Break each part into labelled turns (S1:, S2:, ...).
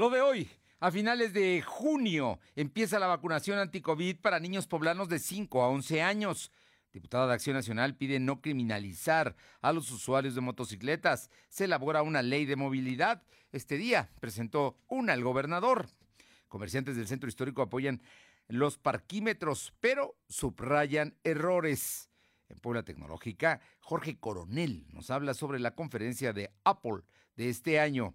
S1: Lo de hoy. A finales de junio empieza la vacunación anti-COVID para niños poblanos de 5 a 11 años. Diputada de Acción Nacional pide no criminalizar a los usuarios de motocicletas. Se elabora una ley de movilidad. Este día presentó una el gobernador. Comerciantes del centro histórico apoyan los parquímetros, pero subrayan errores. En Puebla Tecnológica, Jorge Coronel nos habla sobre la conferencia de Apple de este año.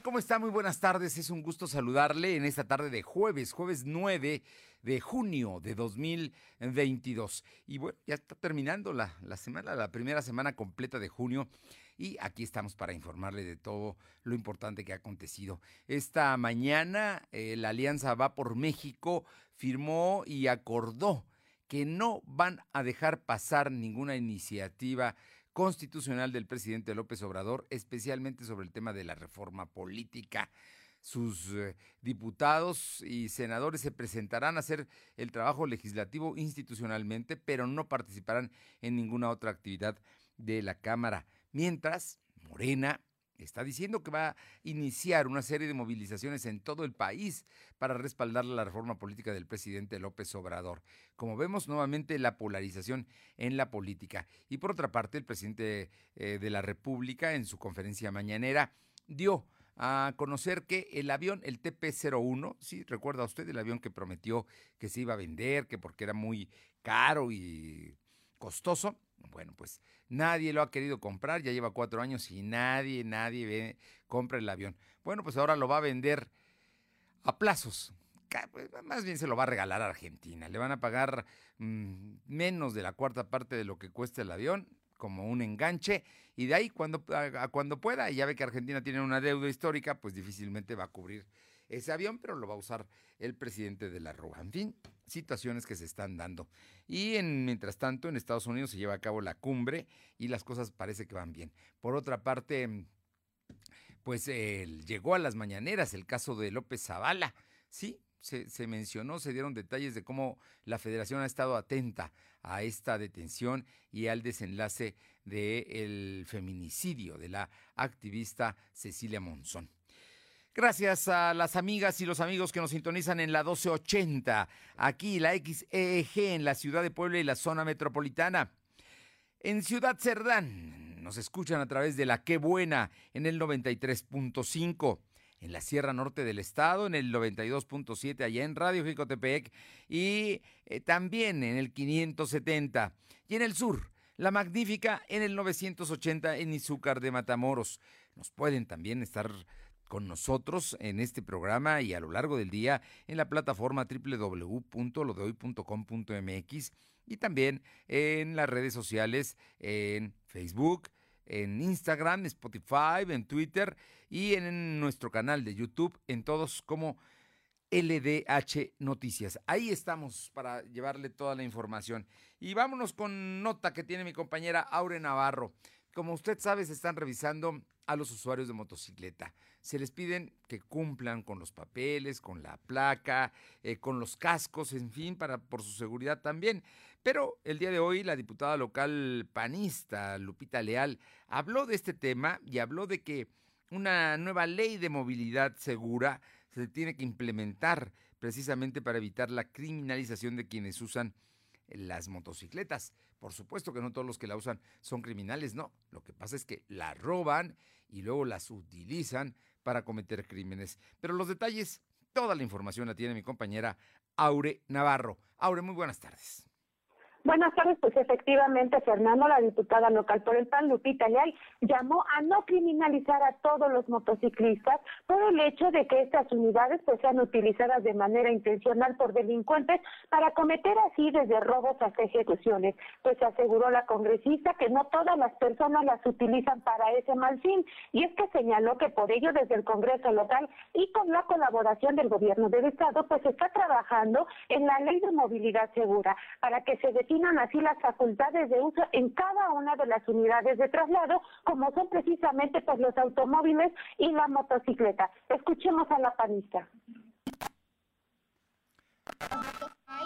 S1: ¿Cómo está? Muy buenas tardes. Es un gusto saludarle en esta tarde de jueves, jueves 9 de junio de 2022. Y bueno, ya está terminando la, la semana, la primera semana completa de junio. Y aquí estamos para informarle de todo lo importante que ha acontecido. Esta mañana eh, la Alianza Va por México firmó y acordó que no van a dejar pasar ninguna iniciativa constitucional del presidente López Obrador, especialmente sobre el tema de la reforma política. Sus eh, diputados y senadores se presentarán a hacer el trabajo legislativo institucionalmente, pero no participarán en ninguna otra actividad de la Cámara. Mientras, Morena está diciendo que va a iniciar una serie de movilizaciones en todo el país para respaldar la reforma política del presidente López Obrador. Como vemos nuevamente la polarización en la política. Y por otra parte, el presidente eh, de la República en su conferencia mañanera dio a conocer que el avión, el TP-01, sí, recuerda usted el avión que prometió que se iba a vender, que porque era muy caro y costoso, bueno, pues nadie lo ha querido comprar, ya lleva cuatro años y nadie, nadie ve, compra el avión. Bueno, pues ahora lo va a vender a plazos. Pues, más bien se lo va a regalar a Argentina. Le van a pagar mm, menos de la cuarta parte de lo que cuesta el avión, como un enganche, y de ahí cuando, a, cuando pueda, y ya ve que Argentina tiene una deuda histórica, pues difícilmente va a cubrir ese avión, pero lo va a usar el presidente de la Rúa. En fin, situaciones que se están dando. Y en, mientras tanto, en Estados Unidos se lleva a cabo la cumbre y las cosas parece que van bien. Por otra parte, pues llegó a las mañaneras el caso de López Zavala. Sí, se, se, mencionó, se dieron detalles de cómo la federación ha estado atenta a esta detención y al desenlace del feminicidio de la activista Cecilia Monzón. Gracias a las amigas y los amigos que nos sintonizan en la 1280, aquí la XEG en la ciudad de Puebla y la zona metropolitana. En Ciudad Cerdán nos escuchan a través de la Qué Buena en el 93.5 en la Sierra Norte del Estado, en el 92.7 allá en Radio Jicotepec y eh, también en el 570. Y en el sur, La Magnífica en el 980 en Izúcar de Matamoros. Nos pueden también estar con nosotros en este programa y a lo largo del día en la plataforma www.lodehoy.com.mx y también en las redes sociales en Facebook, en Instagram, Spotify, en Twitter y en nuestro canal de YouTube, en todos como LDH Noticias. Ahí estamos para llevarle toda la información. Y vámonos con nota que tiene mi compañera Aure Navarro. Como usted sabe, se están revisando a los usuarios de motocicleta. Se les piden que cumplan con los papeles, con la placa, eh, con los cascos, en fin, para por su seguridad también. Pero el día de hoy la diputada local panista, Lupita Leal, habló de este tema y habló de que una nueva ley de movilidad segura se tiene que implementar precisamente para evitar la criminalización de quienes usan las motocicletas. Por supuesto que no todos los que la usan son criminales, no. Lo que pasa es que la roban y luego las utilizan para cometer crímenes. Pero los detalles, toda la información la tiene mi compañera Aure Navarro. Aure, muy buenas tardes.
S2: Buenas tardes, pues efectivamente Fernando, la diputada local por el PAN, Lupita Leal, llamó a no criminalizar a todos los motociclistas por el hecho de que estas unidades pues sean utilizadas de manera intencional por delincuentes para cometer así desde robos hasta ejecuciones. Pues aseguró la congresista que no todas las personas las utilizan para ese mal fin y es que señaló que por ello desde el Congreso local y con la colaboración del gobierno del estado pues está trabajando en la ley de movilidad segura para que se definan así las facultades de uso en cada una de las unidades de traslado, como son precisamente pues los automóviles y la motocicleta. Escuchemos a la panista.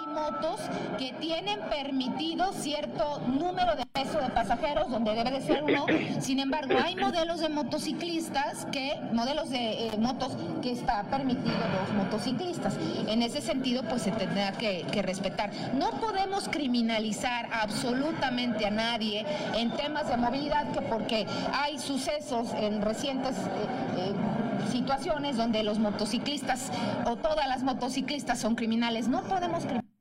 S3: Motos que tienen permitido cierto número de peso de pasajeros, donde debe de ser uno. Sin embargo, hay modelos de motociclistas que, modelos de eh, motos que está permitido los motociclistas. En ese sentido, pues se tendrá que, respetar. No podemos criminalizar absolutamente a nadie en temas de movilidad, que porque hay sucesos en recientes eh, eh, situaciones donde los motociclistas o todas las motociclistas son criminales. No podemos
S2: y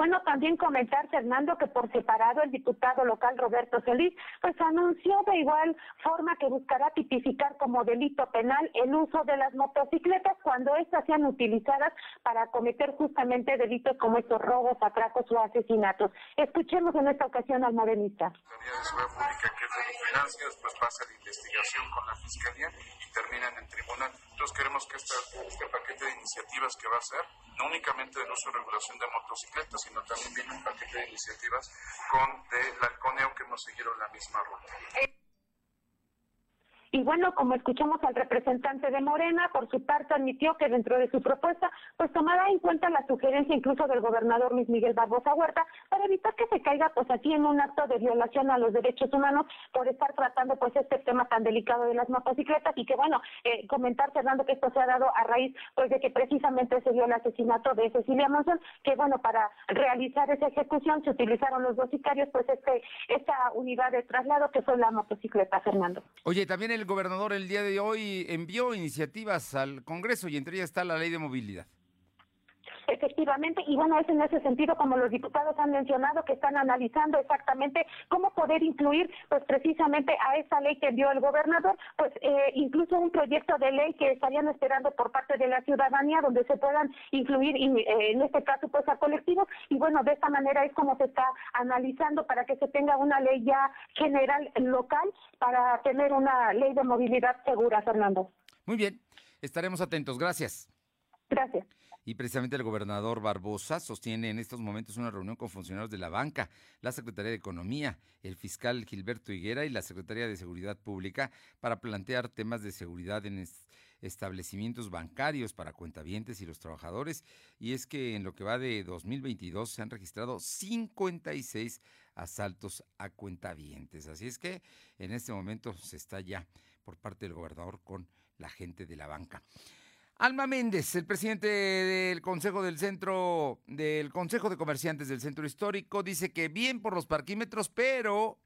S2: bueno, también comentar, Fernando, que por separado el diputado local Roberto Solís, pues anunció de igual forma que buscará tipificar como delito penal el uso de las motocicletas cuando éstas sean utilizadas para cometer justamente delitos como estos robos, atracos o asesinatos. Escuchemos en esta ocasión al morenista.
S4: La que es pues pasa la investigación con la Fiscalía y terminan en tribunal. Entonces queremos que este paquete de iniciativas que va a ser, no únicamente del uso y regulación de motocicletas, sino también viene un paquete de iniciativas con el Alconeo que hemos seguido la misma ruta.
S2: Y bueno, como escuchamos al representante de Morena, por su parte admitió que dentro de su propuesta, pues tomará en cuenta la sugerencia incluso del gobernador Luis Miguel Barbosa Huerta para evitar que se caiga pues aquí en un acto de violación a los derechos humanos por estar tratando pues este tema tan delicado de las motocicletas y que bueno, eh, comentar Fernando que esto se ha dado a raíz pues de que precisamente se dio el asesinato de Cecilia Monzón, que bueno, para realizar esa ejecución se utilizaron los dos sicarios pues este esta unidad de traslado que fue la motocicleta, Fernando.
S1: Oye, también el el gobernador el día de hoy envió iniciativas al Congreso y entre ellas está la ley de movilidad.
S2: Efectivamente, y bueno, es en ese sentido como los diputados han mencionado que están analizando exactamente cómo poder incluir, pues precisamente a esa ley que envió el gobernador, pues eh, incluso un proyecto de ley que estarían esperando por parte de la ciudadanía donde se puedan incluir eh, en este caso pues a colectivos y bueno, de esta manera es como se está analizando para que se tenga una ley ya general local para tener una ley de movilidad segura, Fernando.
S1: Muy bien, estaremos atentos. Gracias.
S2: Gracias.
S1: Y precisamente el gobernador Barbosa sostiene en estos momentos una reunión con funcionarios de la banca, la Secretaría de Economía, el fiscal Gilberto Higuera y la Secretaría de Seguridad Pública para plantear temas de seguridad en establecimientos bancarios para cuentavientes y los trabajadores. Y es que en lo que va de 2022 se han registrado 56 asaltos a cuentavientes. Así es que en este momento se está ya por parte del gobernador con la gente de la banca. Alma Méndez, el presidente del Consejo del Centro, del Consejo de Comerciantes del Centro Histórico, dice que bien por los parquímetros, pero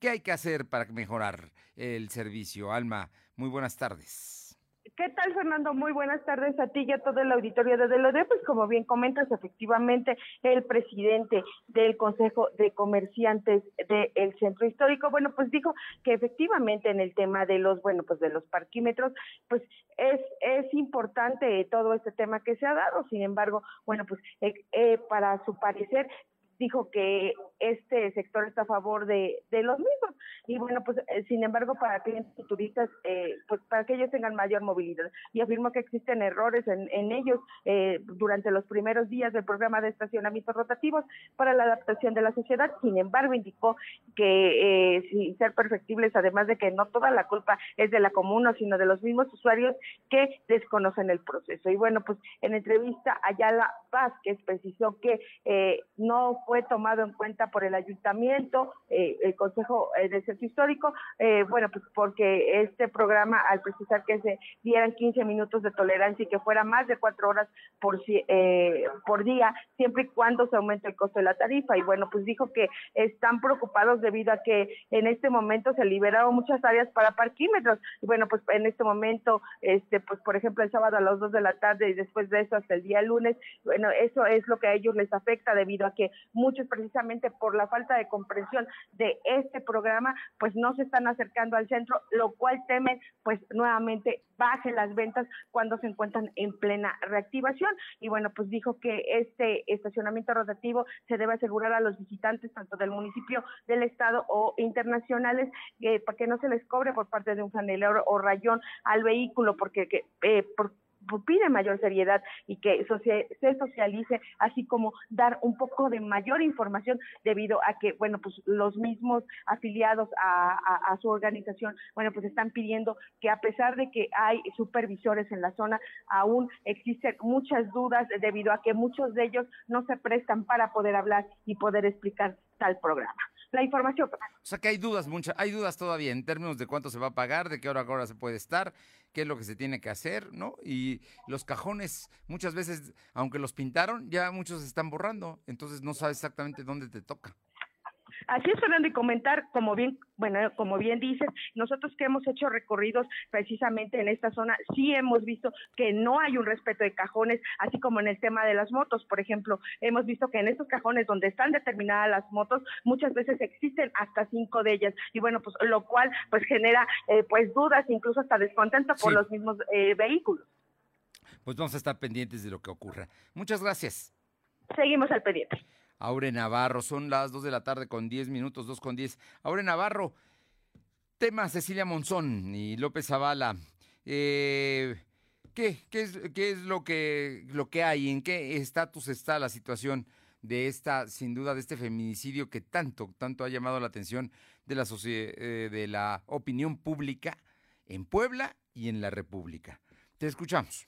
S1: ¿qué hay que hacer para mejorar el servicio? Alma, muy buenas tardes.
S5: ¿Qué tal, Fernando? Muy buenas tardes a ti y a todo el auditorio de Delode. Pues como bien comentas, efectivamente, el presidente del Consejo de Comerciantes del Centro Histórico, bueno, pues dijo que efectivamente en el tema de los, bueno, pues de los parquímetros, pues es, es importante todo este tema que se ha dado. Sin embargo, bueno, pues eh, eh, para su parecer dijo que este sector está a favor de, de los mismos. Y bueno pues eh, sin embargo para clientes y turistas eh, pues para que ellos tengan mayor movilidad. Y afirmó que existen errores en, en ellos eh, durante los primeros días del programa de estacionamientos rotativos para la adaptación de la sociedad. Sin embargo indicó que sin ser perfectibles además de que no toda la culpa es de la comuna sino de los mismos usuarios que desconocen el proceso. Y bueno pues en entrevista Ayala Vázquez precisó que no fue fue tomado en cuenta por el ayuntamiento, eh, el Consejo eh, del Centro Histórico, eh, bueno, pues porque este programa, al precisar que se dieran 15 minutos de tolerancia y que fuera más de cuatro horas por, por día, siempre y cuando se aumente el costo de la tarifa. Y bueno, pues dijo que están preocupados debido a que en este momento se liberaron muchas áreas para parquímetros. Y bueno, pues en este momento, este, pues por ejemplo, el sábado a las 2 de la tarde y después de eso hasta el día lunes, bueno, eso es lo que a ellos les afecta debido a que muchos precisamente por la falta de comprensión de este programa, pues no se están acercando al centro, lo cual temen pues nuevamente baje las ventas cuando se encuentran en plena reactivación. Y bueno, pues dijo que este estacionamiento rotativo se debe asegurar a los visitantes tanto del municipio, del estado o internacionales eh, para que no se les cobre por parte de un franelero o rayón al vehículo porque que, eh, por, pide mayor seriedad y que se socialice, así como dar un poco de mayor información debido a que, bueno, pues los mismos afiliados a, su organización, bueno, pues están pidiendo que a pesar de que hay supervisores en la zona, aún existen muchas dudas debido a que muchos de ellos no se prestan para poder hablar y poder explicar tal programa la información.
S1: O sea que hay dudas, muchas, hay dudas todavía en términos de cuánto se va a pagar, de qué hora a hora se puede estar, qué es lo que se tiene que hacer, ¿no? Y los cajones, muchas veces, aunque los pintaron, ya muchos se están borrando, entonces no sabes exactamente dónde te toca.
S5: Así es, Fernando, y comentar, como bien, bueno, como bien dices, nosotros que hemos hecho recorridos precisamente en esta zona, sí hemos visto que no hay un respeto de cajones, así como en el tema de las motos, por ejemplo, hemos visto que en estos cajones donde están determinadas las motos, muchas veces existen hasta cinco de ellas, y bueno, pues lo cual pues genera eh, pues dudas, incluso hasta descontento por los mismos eh, vehículos.
S1: Pues vamos a estar pendientes de lo que ocurra. Muchas gracias.
S5: Seguimos al pendiente.
S1: Aure Navarro. Son las 2 de la tarde con 10 minutos, 2 con 10. Aure Navarro, tema Cecilia Monzón y López Zavala. Eh, ¿qué, qué, es, ¿Qué es lo que, lo que hay? ¿En qué estatus está la situación de esta, sin duda, de este feminicidio que tanto, tanto ha llamado la atención de la, eh, de la opinión pública en Puebla y en la República? Te escuchamos.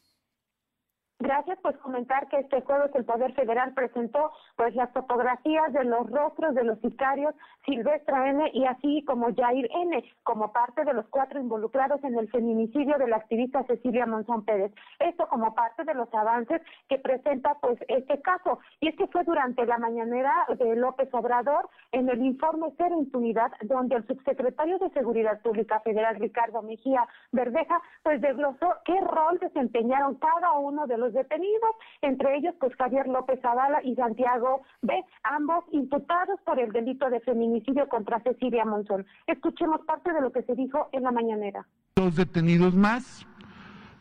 S2: Gracias, pues comentar que este jueves el Poder Federal presentó pues las fotografías de los rostros de los sicarios Silvestra N y así como Jair N, como parte de los cuatro involucrados en el feminicidio de la activista Cecilia Monzón Pérez. Esto como parte de los avances que presenta pues este caso. Y es que fue durante la mañanera de López Obrador en el informe Cero Impunidad, donde el subsecretario de Seguridad Pública Federal Ricardo Mejía Verdeja pues desglosó qué rol desempeñaron cada uno de los detenidos, entre ellos pues Javier López Zavala y Santiago B, ambos imputados por el delito de feminicidio contra Cecilia Monzón. Escuchemos parte de lo que se dijo en la mañanera.
S6: Dos detenidos más.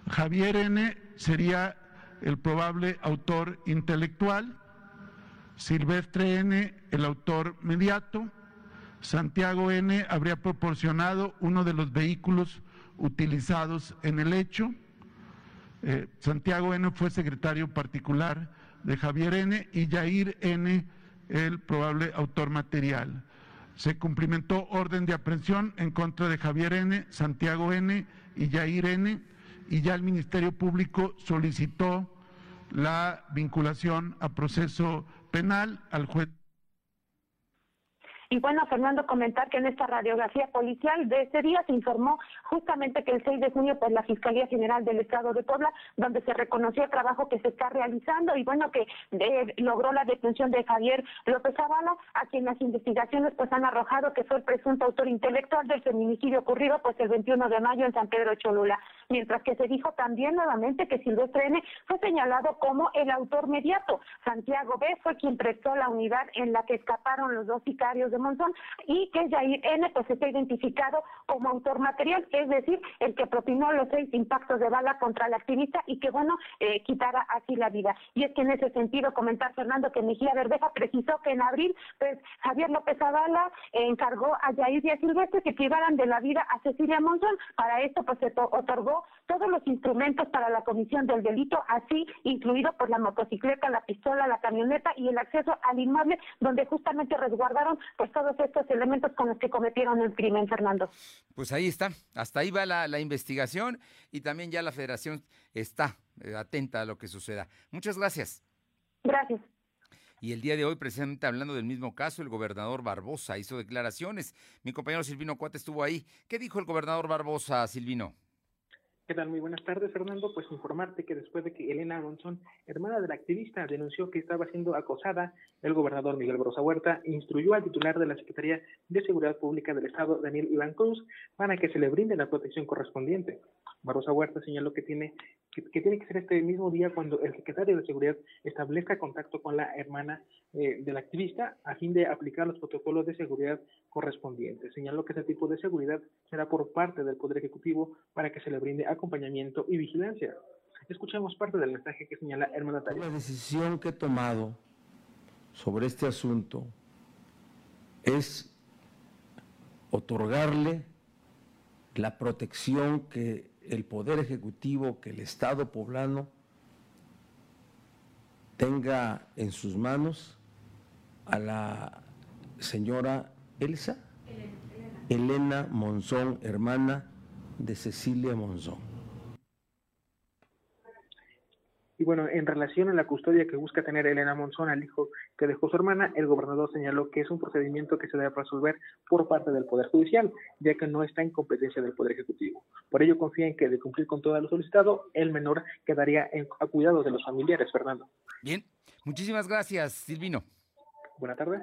S6: Javier N sería el probable autor intelectual, Silvestre N el autor mediato, Santiago N habría proporcionado uno de los vehículos utilizados en el hecho, eh, Santiago N fue secretario particular de Javier N y Jair N el probable autor material. Se cumplimentó orden de aprehensión en contra de Javier N, Santiago N y Jair N y ya el Ministerio Público solicitó la vinculación a proceso penal al juez.
S2: Y bueno, Fernando, comentar que en esta radiografía policial de ese día se informó justamente que el 6 de junio, pues, la Fiscalía General del Estado de Puebla, donde se reconoció el trabajo que se está realizando y bueno, que eh, logró la detención de Javier López Zavala, a quien las investigaciones pues han arrojado que fue el presunto autor intelectual del feminicidio ocurrido pues el 21 de mayo en San Pedro Cholula. Mientras que se dijo también nuevamente que Silvestre N fue señalado como el autor mediato. Santiago B fue quien prestó la unidad en la que escaparon los dos sicarios de Monzón y que Jair N pues está identificado como autor material, es decir, el que propinó los seis impactos de bala contra la activista y que bueno, eh, quitara así la vida. Y es que en ese sentido comentar Fernando que Mejía Verdeja precisó que en abril pues Javier López Zavala encargó a Jair y a Silvestre que privaran de la vida a Cecilia Monzón. Para esto pues se otorgó todos los instrumentos para la comisión del delito, así incluido por la motocicleta, la pistola, la camioneta y el acceso al inmueble donde justamente resguardaron pues todos estos elementos con los que cometieron el crimen, Fernando.
S1: Pues ahí está, hasta ahí va la, investigación y también ya la federación está eh, atenta a lo que suceda. Muchas gracias.
S2: Gracias.
S1: Y el día de hoy, precisamente hablando del mismo caso, el gobernador Barbosa hizo declaraciones. Mi compañero Silvino Cuate estuvo ahí. ¿Qué dijo el gobernador Barbosa, Silvino?
S7: ¿Qué tal? Muy buenas tardes, Fernando. Pues informarte que después de que Elena Monzón, hermana del activista, denunció que estaba siendo acosada, el gobernador Miguel Brosa Huerta instruyó al titular de la Secretaría de Seguridad Pública del Estado, Daniel Iván Cruz, para que se le brinde la protección correspondiente. Barrosa Huerta señaló que tiene que, tiene que ser este mismo día cuando el secretario de Seguridad establezca contacto con la hermana eh, del activista a fin de aplicar los protocolos de seguridad correspondientes. Señaló que ese tipo de seguridad será por parte del Poder Ejecutivo para que se le brinde acompañamiento y vigilancia. Escuchemos parte del mensaje que señala hermana Natalia.
S8: La decisión que he tomado sobre este asunto es otorgarle la protección que el Poder Ejecutivo, que el Estado poblano tenga en sus manos a la señora Elsa, Elena Monzón, hermana de Cecilia Monzón.
S7: Y bueno, en relación a la custodia que busca tener Elena Monzón al hijo que dejó su hermana, el gobernador señaló que es un procedimiento que se debe resolver por parte del Poder Judicial, ya que no está en competencia del Poder Ejecutivo. Por ello confía en que de cumplir con todo lo solicitado, el menor quedaría en, a cuidado de los familiares, Fernando.
S1: Bien, muchísimas gracias, Silvino.
S7: Buenas tardes.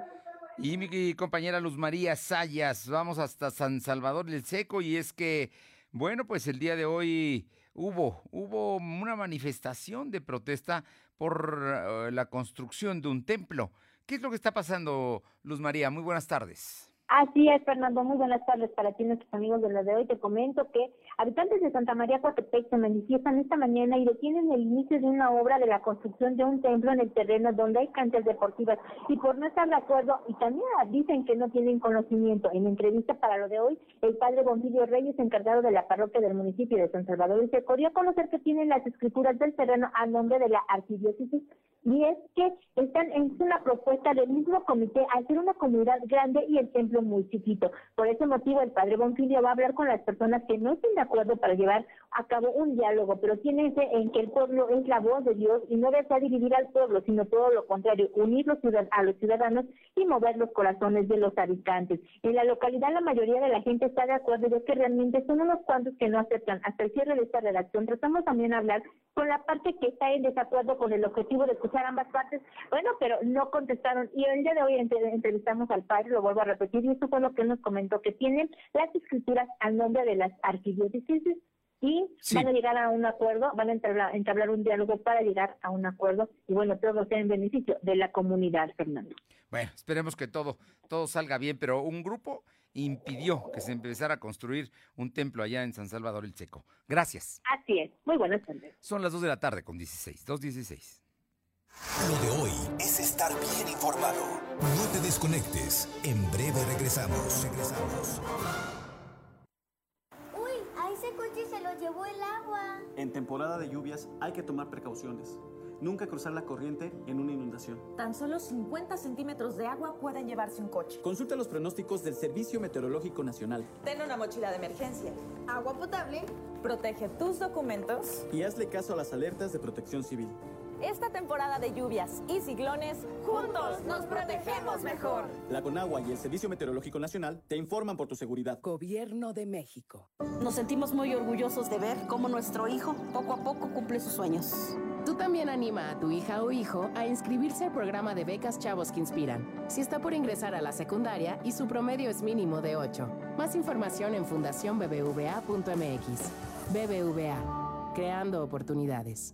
S1: Y mi compañera Luz María Sayas, vamos hasta San Salvador del Seco y es que, bueno, pues el día de hoy hubo, hubo una manifestación de protesta por eh, la construcción de un templo. ¿Qué es lo que está pasando, Luz María? Muy buenas tardes.
S9: Así es, Fernando. Muy buenas tardes para ti, nuestros amigos de la de hoy. Te comento que habitantes de Santa María Coatepec se manifiestan esta mañana y detienen el inicio de una obra de la construcción de un templo en el terreno donde hay canchas deportivas y por no estar de acuerdo y también dicen que no tienen conocimiento. En entrevista para lo de hoy, el padre Bonfilio Reyes, encargado de la parroquia del municipio de San Salvador, se a conocer que tienen las escrituras del terreno a nombre de la arquidiócesis y es que están en una propuesta del mismo comité hacer una comunidad grande y el templo muy chiquito. Por ese motivo, el padre Bonfilio va a hablar con las personas que no estén de acuerdo para llevar a cabo un diálogo, pero tiene en que el pueblo es la voz de Dios y no desea dividir al pueblo, sino todo lo contrario, unir a los ciudadanos y mover los corazones de los habitantes. En la localidad la mayoría de la gente está de acuerdo de que realmente son unos cuantos que no aceptan. Hasta el cierre de esta redacción tratamos también de hablar con la parte que está en desacuerdo con el objetivo de ambas partes, bueno, pero no contestaron. Y el día de hoy entrevistamos al padre, lo vuelvo a repetir, y eso fue lo que nos comentó, que tienen las escrituras al nombre de las arquidiócesis y van a llegar a un acuerdo, van a entablar, un diálogo para llegar a un acuerdo y bueno, todo sea en beneficio de la comunidad, Fernando.
S1: Bueno, esperemos que todo, todo salga bien, pero un grupo impidió que se empezara a construir un templo allá en San Salvador el Checo. Gracias.
S9: Así es. Muy buenas tardes.
S1: Son las 2 de la tarde con 16, 2.16.
S10: Lo de hoy es estar bien informado. No te desconectes. En breve regresamos. Regresamos.
S11: llevó el agua. En temporada de lluvias hay que tomar precauciones. Nunca cruzar la corriente en una inundación.
S12: Tan solo 50 centímetros de agua pueden llevarse un coche.
S11: Consulta los pronósticos del Servicio Meteorológico Nacional.
S12: Ten una mochila de emergencia. Agua potable. Protege tus documentos.
S11: Y hazle caso a las alertas de protección civil.
S12: Esta temporada de lluvias y ciclones, juntos nos protegemos mejor.
S11: La Conagua y el Servicio Meteorológico Nacional te informan por tu seguridad.
S13: Gobierno de México.
S12: Nos sentimos muy orgullosos de ver cómo nuestro hijo poco a poco cumple sus sueños.
S13: Tú también anima a tu hija o hijo a inscribirse al programa de becas Chavos que Inspiran, si está por ingresar a la secundaria y su promedio es mínimo de 8. Más información en fundacionbbva.mx. BBVA, creando oportunidades.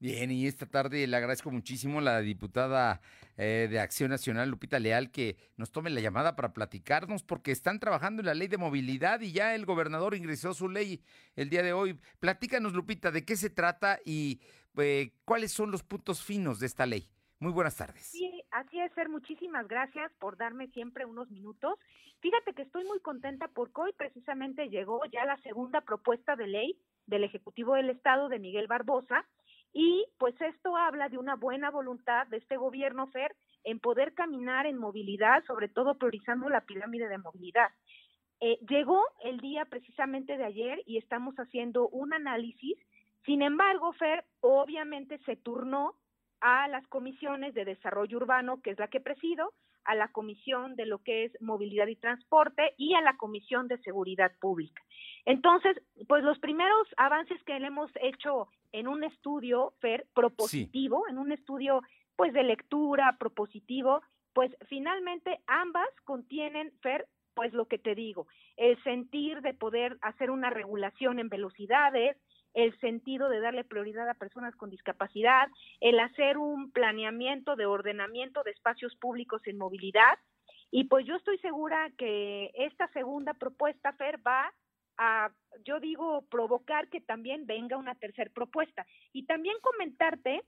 S1: Bien, y esta tarde le agradezco muchísimo a la diputada eh, de Acción Nacional, Lupita Leal, que nos tome la llamada para platicarnos, porque están trabajando en la ley de movilidad y ya el gobernador ingresó su ley el día de hoy. Platícanos, Lupita, de qué se trata y eh, cuáles son los puntos finos de esta ley. Muy buenas tardes.
S14: Sí, así es, Ser. Muchísimas gracias por darme siempre unos minutos. Fíjate que estoy muy contenta porque hoy precisamente llegó ya la segunda propuesta de ley del Ejecutivo del Estado de Miguel Barbosa y pues esto habla de una buena voluntad de este gobierno, Fer, en poder caminar en movilidad, sobre todo priorizando la pirámide de movilidad. Eh, llegó el día precisamente de ayer y estamos haciendo un análisis. Sin embargo, Fer, obviamente se turnó a las comisiones de desarrollo urbano, que es la que presido, a la comisión de lo que es movilidad y transporte y a la comisión de seguridad pública. Entonces, pues los primeros avances que hemos hecho en un estudio, Fer, propositivo, en un estudio pues de lectura propositivo, pues finalmente ambas contienen, Fer, pues lo que te digo, el sentir de poder hacer una regulación en velocidades, el sentido de darle prioridad a personas con discapacidad, el hacer un planeamiento de ordenamiento de espacios públicos en movilidad. Y pues yo estoy segura que esta segunda propuesta, Fer, va a, yo digo, provocar que también venga una tercera propuesta. Y también comentarte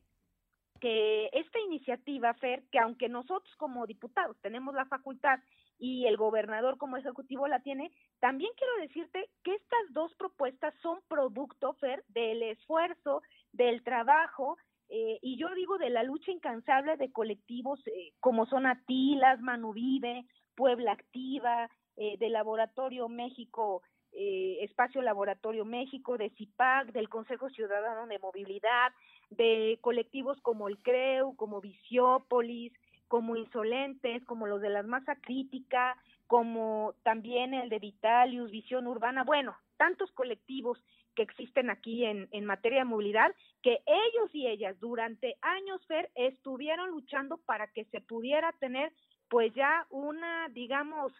S14: que esta iniciativa, Fer, que aunque nosotros como diputados tenemos la facultad y el gobernador como ejecutivo la tiene, también quiero decirte que estas dos propuestas son producto, del esfuerzo, del trabajo, eh, y yo digo de la lucha incansable de colectivos eh, como son Atilas, Manuvive, Puebla Activa, eh, de Laboratorio México eh, Espacio Laboratorio México, de CIPAC, del Consejo Ciudadano de Movilidad, de colectivos como el CREU, como Visiópolis, como Insolentes, como los de las Masa Crítica, como también el de Vitalius, Visión Urbana, bueno, tantos colectivos que existen aquí en, en materia de movilidad, que ellos y ellas durante años, Fer, estuvieron luchando para que se pudiera tener pues ya una, digamos,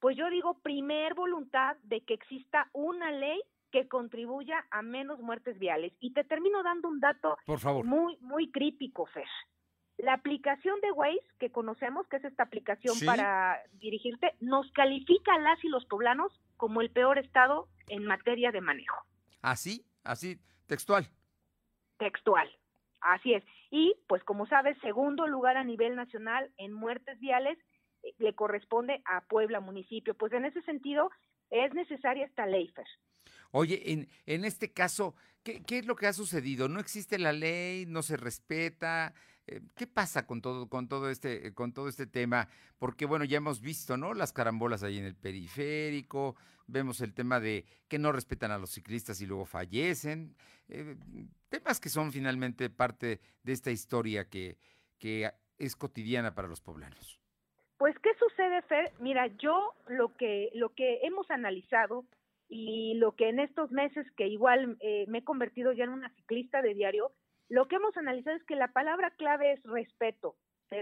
S14: pues yo digo, primer voluntad de que exista una ley que contribuya a menos muertes viales. Y te termino dando un dato muy muy crítico, Fer. La aplicación de Waze que conocemos, que es esta aplicación para dirigirte, nos califica a las y los poblanos como el peor estado en materia de manejo.
S1: Así, así, textual.
S14: Textual. Así es. Y pues como sabes, segundo lugar a nivel nacional en muertes viales eh, le corresponde a Puebla municipio. Pues en ese sentido es necesaria esta ley, Fer.
S1: Oye, en, en este caso, ¿qué, ¿qué, es lo que ha sucedido? ¿No existe la ley? ¿No se respeta? Eh, ¿Qué pasa con todo, con todo este, con todo este tema? Porque bueno, ya hemos visto, ¿no? Las carambolas ahí en el periférico, vemos el tema de que no respetan a los ciclistas y luego fallecen, eh, temas que son finalmente parte de esta historia que, que es cotidiana para los poblanos.
S14: Pues, ¿qué sucede, Fer? Mira, yo lo que, lo que hemos analizado y lo que en estos meses que igual eh, me he convertido ya en una ciclista de diario, lo que hemos analizado es que la palabra clave es respeto.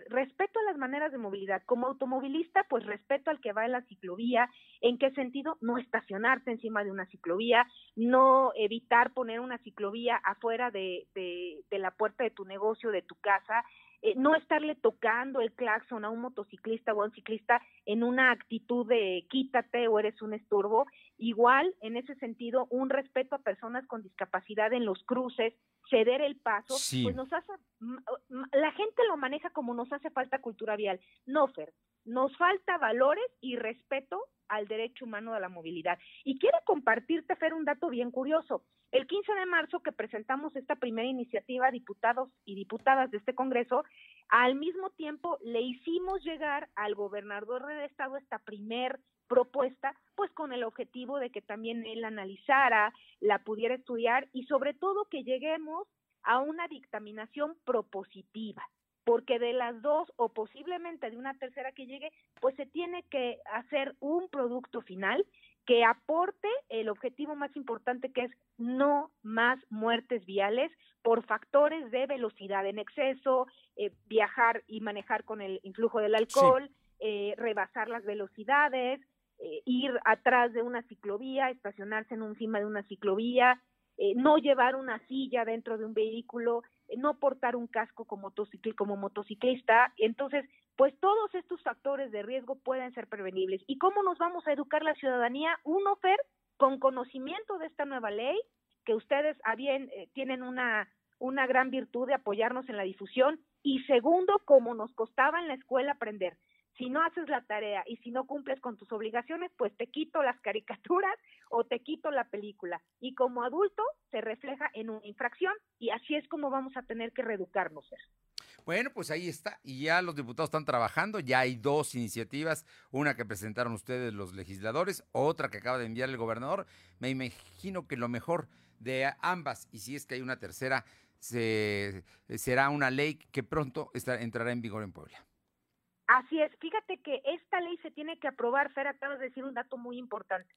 S14: Respeto a las maneras de movilidad. Como automovilista, pues respeto al que va en la ciclovía. ¿En qué sentido? No estacionarse encima de una ciclovía, no evitar poner una ciclovía afuera de, de, de la puerta de tu negocio, de tu casa, eh, no estarle tocando el claxon a un motociclista o a un ciclista en una actitud de quítate o eres un estorbo. Igual, en ese sentido, un respeto a personas con discapacidad en los cruces, ceder el paso, pues nos hace, la gente lo maneja como nos hace falta cultura vial. No, Fer, nos falta valores y respeto al derecho humano a la movilidad. Y quiero compartirte, Fer, un dato bien curioso. El 15 de marzo que presentamos esta primera iniciativa, diputados y diputadas de este Congreso, al mismo tiempo le hicimos llegar al gobernador del estado esta primer propuesta, pues con el objetivo de que también él analizara, la pudiera estudiar y sobre todo que lleguemos a una dictaminación propositiva porque de las dos o posiblemente de una tercera que llegue, pues se tiene que hacer un producto final que aporte el objetivo más importante que es no más muertes viales por factores de velocidad en exceso, eh, viajar y manejar con el influjo del alcohol, eh, rebasar las velocidades, eh, ir atrás de una ciclovía, estacionarse en encima de una ciclovía, no llevar una silla dentro de un vehículo, no portar un casco como, como motociclista. Entonces, pues todos estos factores de riesgo pueden ser prevenibles. ¿Y cómo nos vamos a educar la ciudadanía? Uno, Fer, con conocimiento de esta nueva ley, que ustedes eh, tienen una, una gran virtud de apoyarnos en la difusión. Y segundo, como nos costaba en la escuela aprender si no haces la tarea y si no cumples con tus obligaciones, pues te quito las caricaturas o te quito la película. Y como adulto se refleja en una infracción y así es como vamos a tener que reeducarnos.
S1: Bueno, pues ahí está. Y ya los diputados están trabajando. Ya hay dos iniciativas. Una que presentaron ustedes los legisladores, otra que acaba de enviar el gobernador. Me imagino que lo mejor de ambas, y si es que hay una tercera, será una ley que pronto entrará en vigor en Puebla.
S14: Así es, fíjate que esta ley se tiene que aprobar, Fer, acabas de decir un dato muy importante.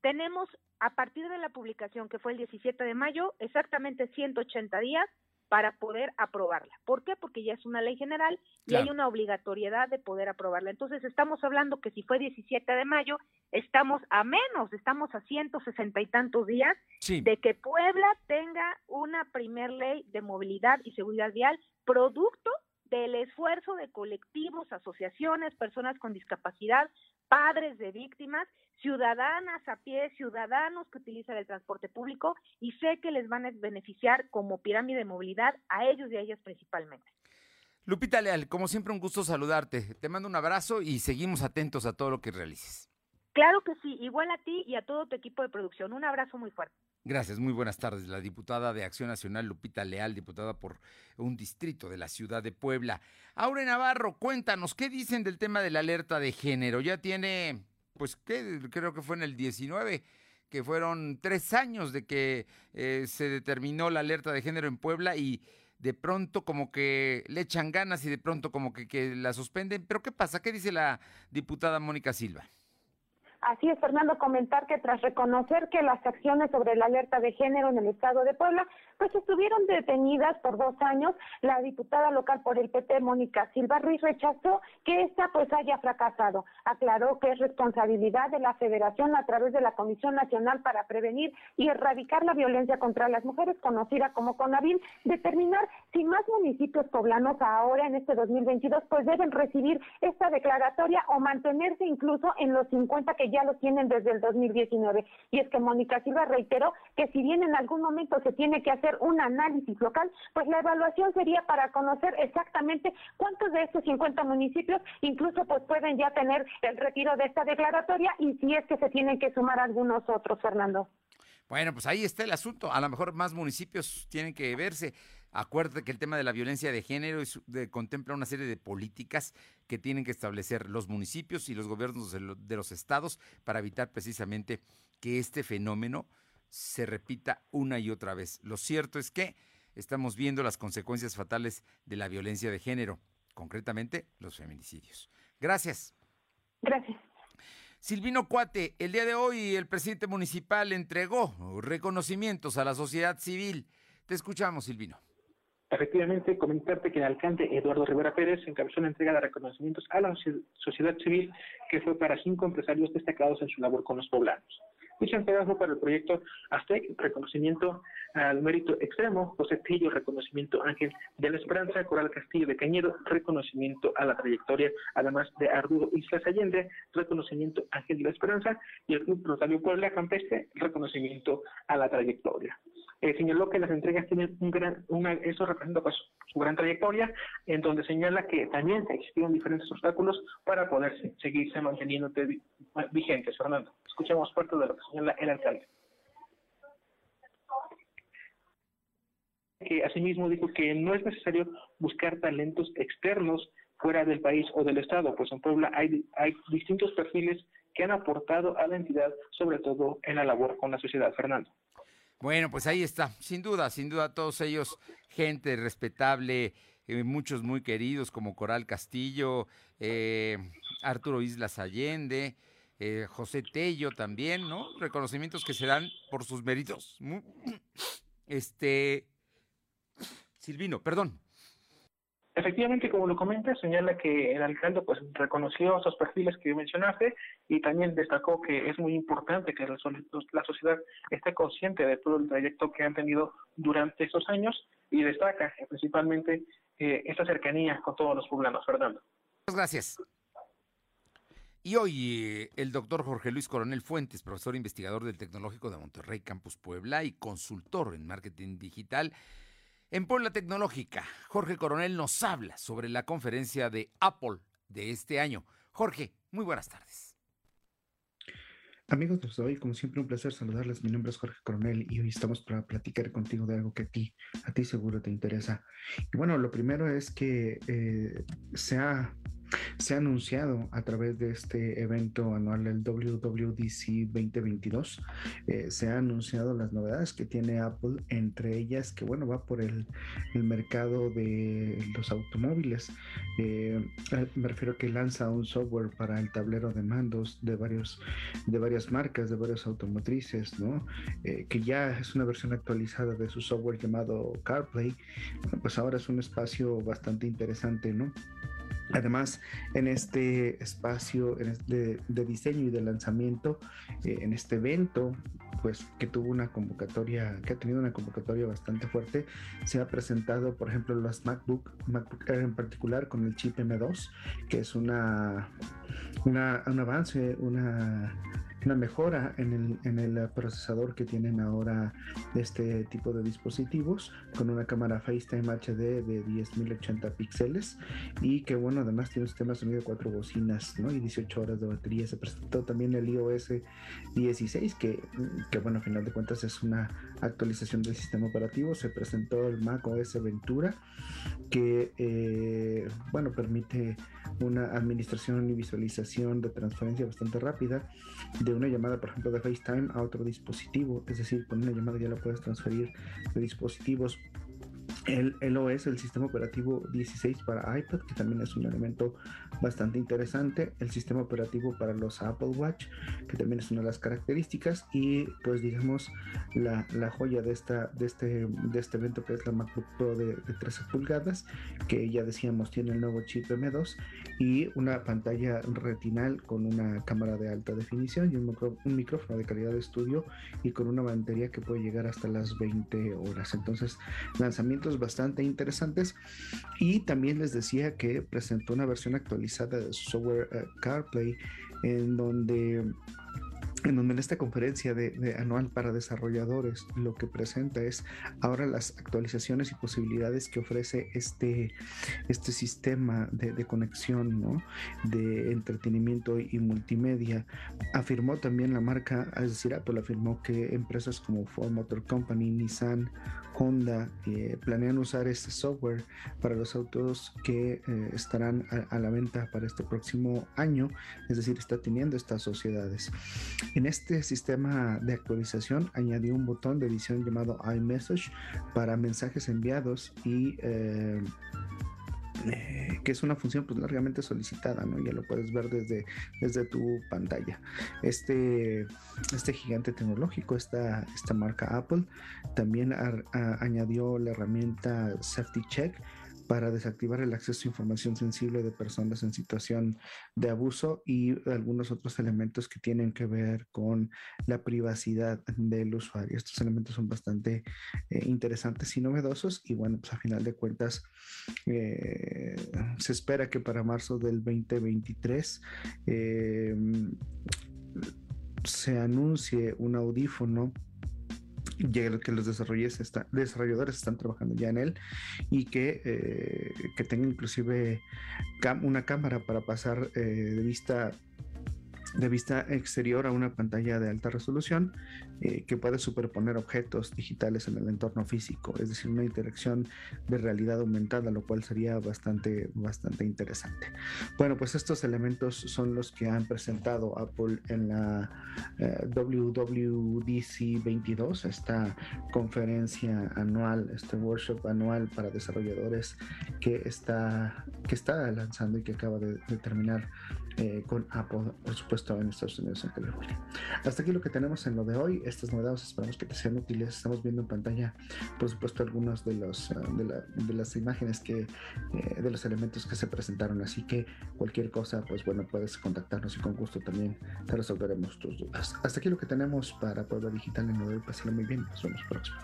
S14: Tenemos a partir de la publicación, que fue el 17 de mayo, exactamente 180 días para poder aprobarla. ¿Por qué? Porque ya es una ley general y hay una obligatoriedad de poder aprobarla. Entonces estamos hablando que si fue 17 de mayo, estamos a menos, estamos a 160 y tantos días de que Puebla tenga una primer ley de movilidad y seguridad vial producto del esfuerzo de colectivos, asociaciones, personas con discapacidad, padres de víctimas, ciudadanas a pie, ciudadanos que utilizan el transporte público y sé que les van a beneficiar como pirámide de movilidad a ellos y a ellas principalmente.
S1: Lupita Leal, como siempre un gusto saludarte. Te mando un abrazo y seguimos atentos a todo lo que realices.
S14: Claro que sí, igual a ti y a todo tu equipo de producción. Un abrazo muy fuerte.
S1: Gracias, muy buenas tardes. La diputada de Acción Nacional, Lupita Leal, diputada por un distrito de la ciudad de Puebla. Aure Navarro, cuéntanos, ¿qué dicen del tema de la alerta de género? Ya tiene, pues, ¿qué? creo que fue en el 19, que fueron tres años de que eh, se determinó la alerta de género en Puebla y de pronto como que le echan ganas y de pronto como que, que la suspenden. Pero ¿qué pasa? ¿Qué dice la diputada Mónica Silva?
S2: Así es, Fernando, comentar que tras reconocer que las acciones sobre la alerta de género en el estado de Puebla, pues estuvieron detenidas por dos años, la diputada local por el PT, Mónica Silva Ruiz, rechazó que esta pues haya fracasado. Aclaró que es responsabilidad de la Federación a través de la Comisión Nacional para Prevenir y Erradicar la Violencia contra las Mujeres, conocida como CONAVIL, determinar si más municipios poblanos ahora en este 2022 pues deben recibir esta declaratoria o mantenerse incluso en los 50 que ya lo tienen desde el 2019. Y es que Mónica Silva reiteró que si bien en algún momento se tiene que hacer un análisis local, pues la evaluación sería para conocer exactamente cuántos de estos 50 municipios incluso pues pueden ya tener el retiro de esta declaratoria y si es que se tienen que sumar algunos otros, Fernando.
S1: Bueno, pues ahí está el asunto. A lo mejor más municipios tienen que verse. Acuérdate que el tema de la violencia de género contempla una serie de políticas que tienen que establecer los municipios y los gobiernos de, los estados para evitar precisamente que este fenómeno se repita una y otra vez. Lo cierto es que estamos viendo las consecuencias fatales de la violencia de género, concretamente los feminicidios. Gracias.
S2: Gracias.
S1: Silvino Cuate, el día de hoy el presidente municipal entregó reconocimientos a la sociedad civil. Te escuchamos, Silvino.
S7: Efectivamente, comentarte que el alcalde Eduardo Rivera Pérez encabezó una entrega de reconocimientos a la sociedad civil que fue para cinco empresarios destacados en su labor con los poblanos. Entrega fue para el proyecto Aztec, reconocimiento al mérito extremo, José Tillo, reconocimiento Ángel de la Esperanza, Coral Castillo de Cañedo, reconocimiento a la trayectoria, además de Ardudo Islas Allende, reconocimiento Ángel de la Esperanza, y el Club Rosario Puebla Campestre, reconocimiento a la trayectoria. Eh, señaló que las entregas tienen un gran, una, eso representa pues, su gran trayectoria, en donde señala que también existieron diferentes obstáculos para poder seguirse manteniendo vigentes. Fernando, escuchemos parte de lo que señala el alcalde. Que asimismo dijo que no es necesario buscar talentos externos fuera del país o del Estado, pues en Puebla hay, hay distintos perfiles que han aportado a la entidad, sobre todo en la labor con la sociedad. Fernando.
S1: Bueno, pues ahí está, sin duda, sin duda, todos ellos, gente respetable, eh, muchos muy queridos como Coral Castillo, eh, Arturo Islas Allende, eh, José Tello también, ¿no? Reconocimientos que se dan por sus méritos. Este, Silvino, perdón.
S7: Efectivamente, como lo comenta, señala que el alcalde pues reconoció esos perfiles que mencionaste y también destacó que es muy importante que la sociedad esté consciente de todo el trayecto que han tenido durante esos años y destaca principalmente eh, esta cercanía con todos los poblanos. Fernando.
S1: Muchas gracias. Y hoy eh, el doctor Jorge Luis Coronel Fuentes, profesor investigador del Tecnológico de Monterrey Campus Puebla y consultor en marketing digital, en Puebla Tecnológica, Jorge Coronel nos habla sobre la conferencia de Apple de este año. Jorge, muy buenas tardes.
S15: Amigos, pues hoy, como siempre, un placer saludarles. Mi nombre es Jorge Coronel y hoy estamos para platicar contigo de algo que a ti, a ti seguro te interesa. Y bueno, lo primero es que eh, se ha se ha anunciado a través de este evento anual, del WWDC 2022, eh, se han anunciado las novedades que tiene Apple, entre ellas que, bueno, va por el, mercado de los automóviles. Eh, eh, me refiero que lanza un software para el tablero de mandos de, varios, de varias marcas, de varias automotrices, ¿no? que ya es una versión actualizada de su software llamado CarPlay. pues ahora es un espacio bastante interesante, ¿no? Además, en este espacio de, diseño y de lanzamiento, eh, en este evento, pues que tuvo una convocatoria, que ha tenido una convocatoria bastante fuerte, se ha presentado, por ejemplo, los MacBook, MacBook Air en particular con el chip M2, que es una, una un avance, una una mejora en el, en el procesador que tienen ahora este tipo de dispositivos con una cámara FaceTime HD de 10.080 píxeles. Y que bueno además tiene un sistema de sonido de cuatro bocinas ¿no? y 18 horas de batería. Se presentó también el iOS 16 que, que bueno a final de cuentas es una actualización del sistema operativo. Se presentó el Mac OS Ventura que eh, bueno permite una administración y visualización de transferencia bastante rápida de una llamada, por ejemplo, de FaceTime a otro dispositivo. Es decir, con una llamada ya la puedes transferir de dispositivos el, OS, el sistema operativo 16 para iPad, que también es un elemento bastante interesante, el sistema operativo para los Apple Watch, que también es una de las características, y pues digamos la, joya de, esta, de, este, de este evento que es la MacBook Pro de, 13 pulgadas, que ya decíamos tiene el nuevo chip M2 y una pantalla retinal con una cámara de alta definición y un, un micrófono de calidad de estudio y con una batería que puede llegar hasta las 20 horas. Entonces, lanzamientos bastante interesantes. Y también les decía que presentó una versión actualizada de su software eh, CarPlay, en donde en donde en esta conferencia de, anual para desarrolladores lo que presenta es ahora las actualizaciones y posibilidades que ofrece este, este sistema de, conexión, ¿no? de entretenimiento y multimedia. Afirmó también la marca, es decir, Apple afirmó que empresas como Ford Motor Company, Nissan, Honda eh, planean usar este software para los autos que eh, estarán a, la venta para este próximo año, es decir, está teniendo estas sociedades. En este sistema de actualización añadió un botón de edición llamado iMessage para mensajes enviados y eh, que es una función pues largamente solicitada, ¿no? Ya lo puedes ver desde, desde tu pantalla. Este, este gigante tecnológico, esta, esta marca Apple, también añadió la herramienta Safety Check para desactivar el acceso a información sensible de personas en situación de abuso y algunos otros elementos que tienen que ver con la privacidad del usuario. Estos elementos son bastante eh, interesantes y novedosos y bueno, pues a final de cuentas eh, se espera que para marzo del 2023 eh, se anuncie un audífono que los desarrolladores, desarrolladores están trabajando ya en él y que, eh, que tenga inclusive una cámara para pasar eh, de vista de vista exterior a una pantalla de alta resolución eh, que puede superponer objetos digitales en el entorno físico, es decir, una interacción de realidad aumentada, lo cual sería bastante, bastante interesante. Bueno, pues estos elementos son los que han presentado Apple en la eh, WWDC 22, esta conferencia anual, este workshop anual para desarrolladores que está, que está lanzando y que acaba de, de terminar eh, con Apple, por supuesto en Estados Unidos, en California. Hasta aquí lo que tenemos en lo de hoy. Estas novedades esperamos que te sean útiles. Estamos viendo en pantalla, por supuesto, algunos de, los, ah, de, las imágenes que, eh, de los elementos que se presentaron. Así que cualquier cosa, pues bueno, puedes contactarnos y con gusto también te resolveremos tus dudas. Hasta aquí lo que tenemos para Puebla Digital en lo de hoy. Pásalo muy bien. Nos vemos próximo.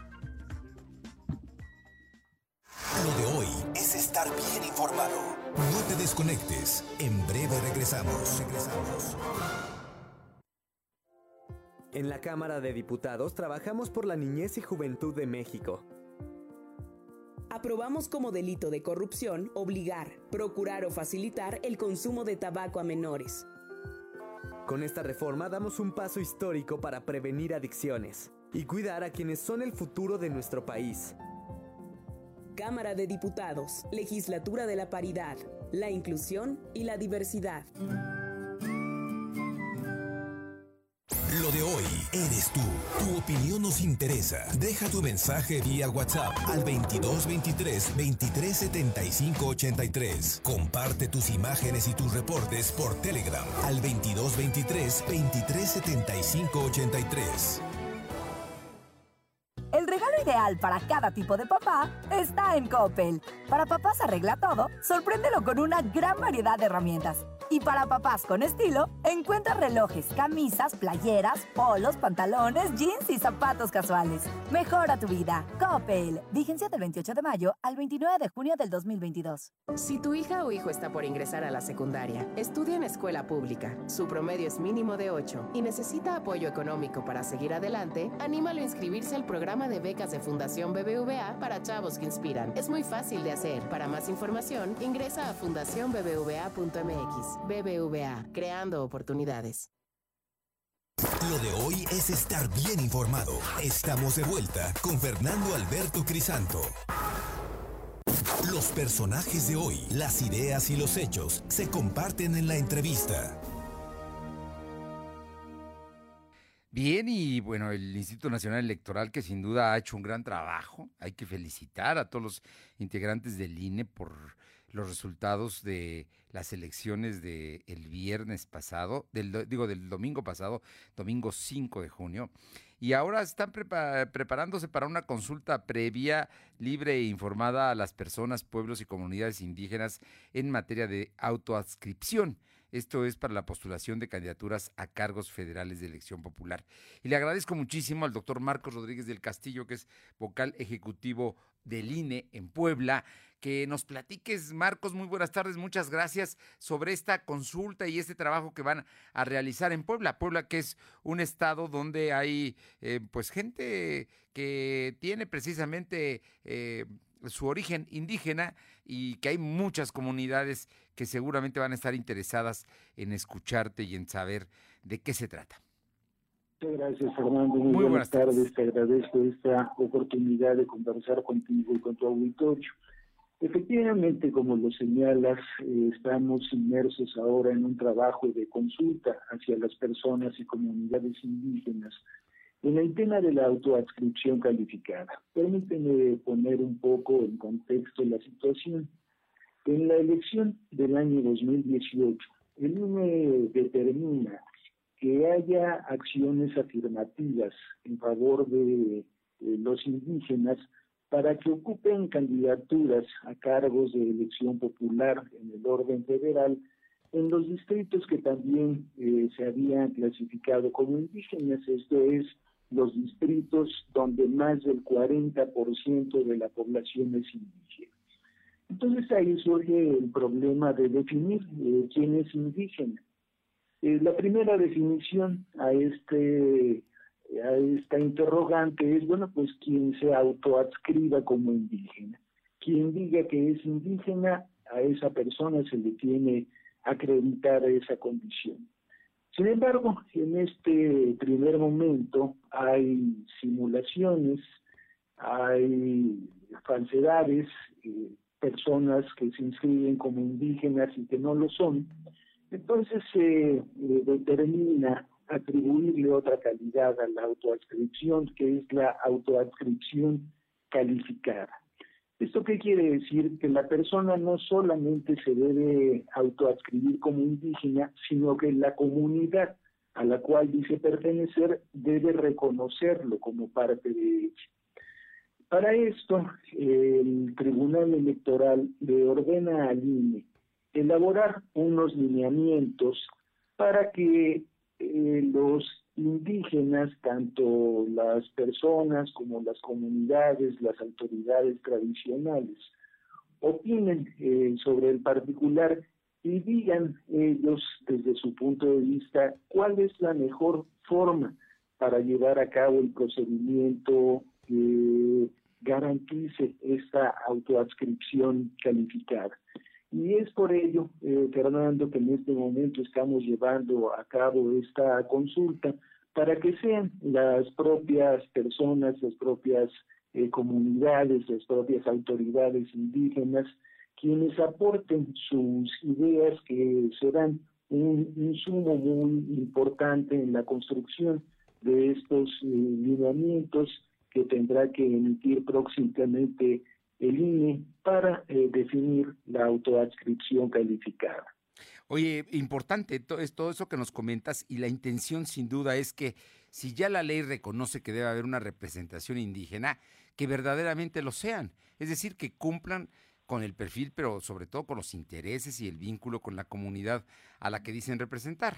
S10: Lo de hoy es estar bien informado. No te desconectes. En breve regresamos. Regresamos.
S16: En la Cámara de Diputados trabajamos por la niñez y juventud de México.
S17: Aprobamos como delito de corrupción obligar, procurar o facilitar el consumo de tabaco a menores.
S16: Con esta reforma damos un paso histórico para prevenir adicciones y cuidar a quienes son el futuro de nuestro país.
S17: Cámara de Diputados, Legislatura de la Paridad, la Inclusión y la Diversidad.
S10: Lo de hoy eres tú. Tu opinión nos interesa. Deja tu mensaje vía WhatsApp al 2223 2375 83. Comparte tus imágenes y tus reportes por Telegram al 2223 2375 83.
S18: Ideal para cada tipo de papá está en Coppel. Para papás arregla todo, sorpréndelo con una gran variedad de herramientas. Y para papás con estilo, encuentra relojes, camisas, playeras, polos, pantalones, jeans y zapatos casuales. Mejora tu vida. Coppel. Vigencia del 28 de mayo al 29 de junio del 2022.
S13: Si tu hija o hijo está por ingresar a la secundaria, estudia en escuela pública, su promedio es mínimo de 8 y necesita apoyo económico para seguir adelante, anímalo a inscribirse al programa de becas de Fundación BBVA para chavos que inspiran. Es muy fácil de hacer. Para más información, ingresa a fundacionbbva.mx. BBVA, creando oportunidades.
S10: Lo de hoy es estar bien informado. Estamos de vuelta con Fernando Alberto Crisanto. Los personajes de hoy, las ideas y los hechos se comparten en la entrevista.
S1: Bien, y bueno, el Instituto Nacional Electoral que sin duda ha hecho un gran trabajo. Hay que felicitar a todos los integrantes del INE por los resultados de las elecciones del el viernes pasado, del, digo, del domingo pasado, domingo 5 de junio. Y ahora están preparándose para una consulta previa, libre e informada a las personas, pueblos y comunidades indígenas en materia de autoadscripción. Esto es para la postulación de candidaturas a cargos federales de elección popular. Y le agradezco muchísimo al doctor Marcos Rodríguez del Castillo, que es vocal ejecutivo del INE en Puebla, que nos platiques, Marcos, muy buenas tardes, muchas gracias sobre esta consulta y este trabajo que van a realizar en Puebla. Puebla que es un estado donde hay eh, pues gente que tiene precisamente eh, su origen indígena y que hay muchas comunidades que seguramente van a estar interesadas en escucharte y en saber de qué se trata.
S19: Muchas gracias, Fernando. Muy, buenas, tardes. Te agradezco esta oportunidad de conversar contigo y con tu auditorio. Efectivamente, como lo señalas, eh, estamos inmersos ahora en un trabajo de consulta hacia las personas y comunidades indígenas en el tema de la autoadscripción calificada. Permíteme poner un poco en contexto la situación. En la elección del año 2018, el INE determina que haya acciones afirmativas en favor de los indígenas para que ocupen candidaturas a cargos de elección popular en el orden federal en los distritos que también eh, se habían clasificado como indígenas, esto es, los distritos donde más del 40% de la población es indígena. Entonces ahí surge el problema de definir eh, quién es indígena. Eh, la primera definición a este a esta interrogante es, bueno, pues quien se autoadscriba como indígena. Quien diga que es indígena, a esa persona se le tiene acreditar esa condición. Sin embargo, en este primer momento hay simulaciones, hay falsedades, eh, personas que se inscriben como indígenas y que no lo son. Entonces se eh, determina atribuirle otra calidad a la autoadscripción, que es la autoadscripción calificada. ¿Esto qué quiere decir? Que la persona no solamente se debe autoadscribir como indígena, sino que la comunidad a la cual dice pertenecer debe reconocerlo como parte de ella. Para esto, el Tribunal Electoral le ordena al INE elaborar unos lineamientos para que eh, los indígenas, tanto las personas como las comunidades, las autoridades tradicionales, opinen eh, sobre el particular y digan ellos desde su punto de vista cuál es la mejor forma para llevar a cabo el procedimiento que garantice esta autoadscripción calificada. Y es por ello, eh, Fernando, que en este momento estamos llevando a cabo esta consulta para que sean las propias personas, las propias eh, comunidades, las propias autoridades indígenas, quienes aporten sus ideas que serán un insumo muy importante en la construcción de estos eh, lineamientos que tendrá que emitir próximamente el INE para eh, definir la autoadscripción calificada.
S1: Oye, importante todo, todo eso que nos comentas y la intención sin duda es que si ya la ley reconoce que debe haber una representación indígena, que verdaderamente lo sean, es decir, que cumplan con el perfil, pero sobre todo con los intereses y el vínculo con la comunidad a la que dicen representar.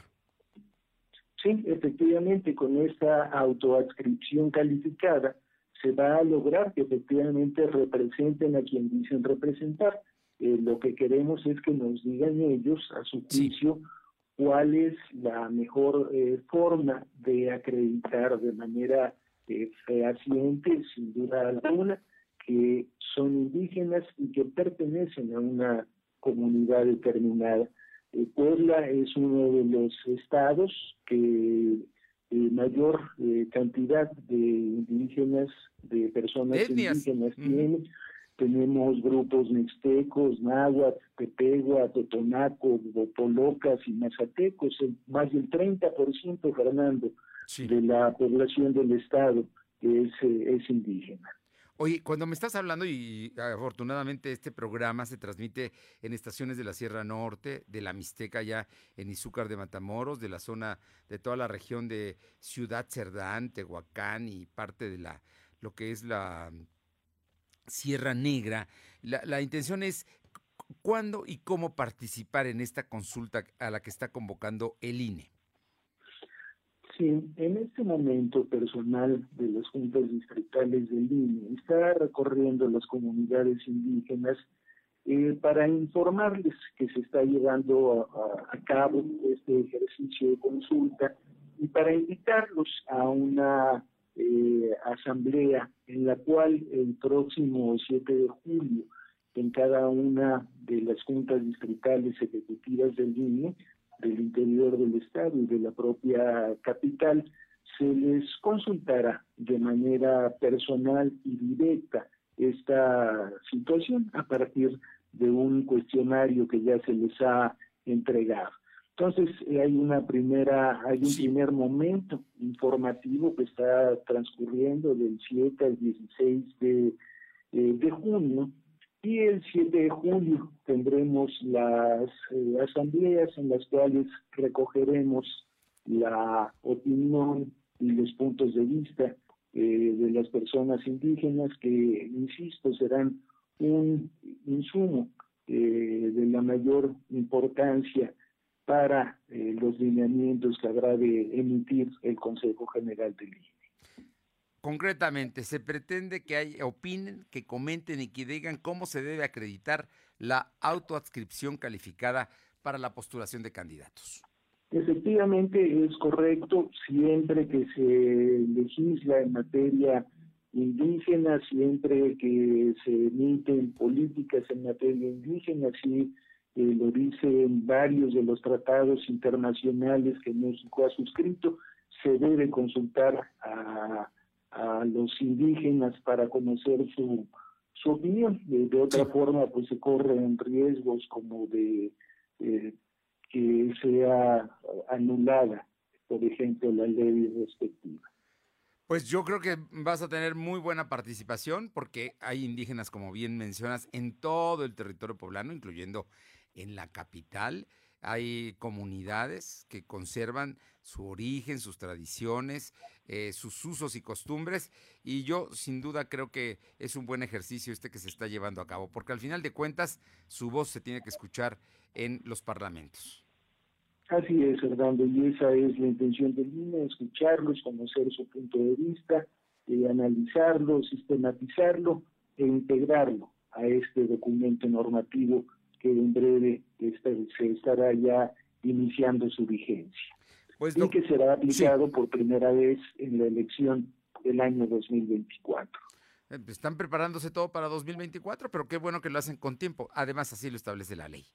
S19: Sí, efectivamente, con esta autoadscripción calificada, se va a lograr que efectivamente representen a quien dicen representar. Eh, lo que queremos es que nos digan ellos, a su juicio, cuál es la mejor eh, forma de acreditar de manera eh, fehaciente, sin duda alguna, que son indígenas y que pertenecen a una comunidad determinada. Puebla es uno de los estados que mayor eh, cantidad de indígenas, de personas indígenas tiene. Tenemos grupos mixtecos, náhuatl, tepegua, totonaco, bopolocas y mazatecos, más del 30%, Fernando, de la población del estado es, eh, es indígena.
S1: Oye, cuando me estás hablando, y afortunadamente este programa se transmite en estaciones de la Sierra Norte, de la Mixteca ya en Izúcar de Matamoros, de la zona de toda la región de Ciudad Cerdán, Tehuacán y parte de la lo que es la Sierra Negra. La, la intención es cuándo y cómo participar en esta consulta a la que está convocando el INE.
S19: Sí, en este momento personal de las juntas distritales del INE está recorriendo las comunidades indígenas eh, para informarles que se está llevando a, cabo este ejercicio de consulta y para invitarlos a una eh, asamblea en la cual el próximo 7 de julio en cada una de las juntas distritales ejecutivas del INE del interior del estado y de la propia capital, se les consultará de manera personal y directa esta situación a partir de un cuestionario que ya se les ha entregado. Entonces eh, hay una primera, hay un primer momento informativo que está transcurriendo del 7 al 16 de, eh, de junio y el 7 de julio tendremos las eh, asambleas en las cuales recogeremos la opinión y los puntos de vista eh, de las personas indígenas que, insisto, serán un insumo eh, de la mayor importancia para los lineamientos que habrá de emitir el Consejo General del INE.
S1: Concretamente, se pretende que hay, opinen, que comenten y que digan cómo se debe acreditar la autoadscripción calificada para la postulación de candidatos.
S19: Efectivamente, es correcto, siempre que se legisla en materia indígena, siempre que se emiten políticas en materia indígena, así eh, lo dicen varios de los tratados internacionales que México ha suscrito, se debe consultar a a los indígenas para conocer su, su opinión. De, otra forma, pues se corren riesgos como de eh, que sea anulada, por ejemplo, la ley respectiva.
S1: Pues yo creo que vas a tener muy buena participación porque hay indígenas, como bien mencionas, en todo el territorio poblano, incluyendo en la capital. Hay comunidades que conservan su origen, sus tradiciones, eh, sus usos y costumbres. Y yo sin duda creo que es un buen ejercicio este que se está llevando a cabo, porque al final de cuentas su voz se tiene que escuchar en los parlamentos.
S19: Así es, Fernando, y esa es la intención del INE, escucharlos, conocer su punto de vista, y analizarlo, sistematizarlo e integrarlo a este documento normativo que en breve se estará ya iniciando su vigencia. Pues y que será aplicado por primera vez en la elección del año 2024.
S1: Eh, pues están preparándose todo para 2024, pero qué bueno que lo hacen con tiempo. Además, así lo establece la ley.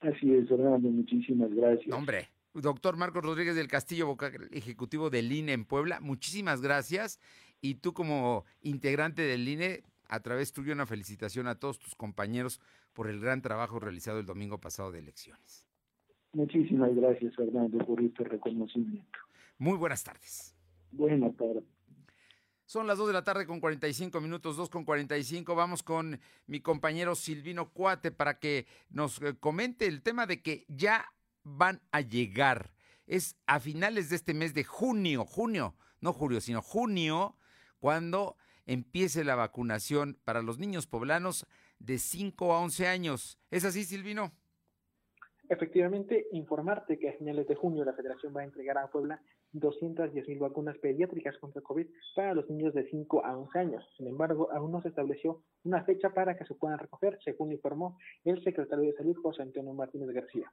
S19: Así es, Fernando, muchísimas gracias.
S1: Hombre, doctor Marcos Rodríguez del Castillo, vocal ejecutivo del INE en Puebla, muchísimas gracias. Y tú como integrante del INE, a través tuyo una felicitación a todos tus compañeros por el gran trabajo realizado el domingo pasado de elecciones.
S19: Muchísimas gracias, Fernando, por este reconocimiento.
S1: Muy buenas tardes.
S19: Buenas tardes.
S1: Son las 2 de la tarde con 45 minutos, 2 con 45. Vamos con mi compañero Silvino Cuate para que nos eh, comente el tema de que ya van a llegar. Es a finales de este mes de junio, junio, no julio, sino junio, cuando empiece la vacunación para los niños poblanos de 5 a 11 años. ¿Es así, Silvino?
S7: Efectivamente, informarte que a finales de junio la Federación va a entregar a Puebla 210.000 vacunas pediátricas contra COVID para los niños de 5 a 11 años. Sin embargo, aún no se estableció una fecha para que se puedan recoger, según informó el secretario de Salud, José Antonio Martínez García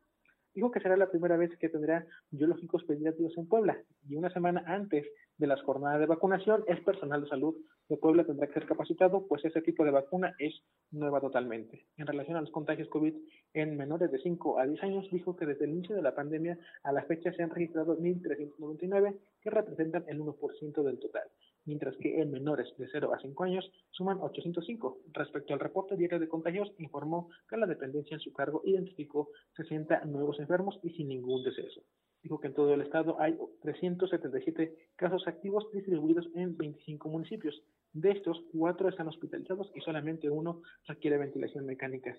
S7: dijo que será la primera vez que tendrá biológicos pediátricos en Puebla y una semana antes de las jornadas de vacunación el personal de salud de Puebla tendrá que ser capacitado, pues ese tipo de vacuna es nueva totalmente. En relación a los contagios COVID en menores de 5 a 10 años, dijo que desde el inicio de la pandemia a la fecha se han registrado 1.399 que representan el 1% del total mientras que en menores de 0 a 5 años suman 805. Respecto al reporte diario de contagios, informó que la dependencia en su cargo identificó 60 nuevos enfermos y sin ningún deceso. Dijo que en todo el estado hay 377 casos activos distribuidos en 25 municipios. De estos, cuatro están hospitalizados y solamente uno requiere ventilación mecánica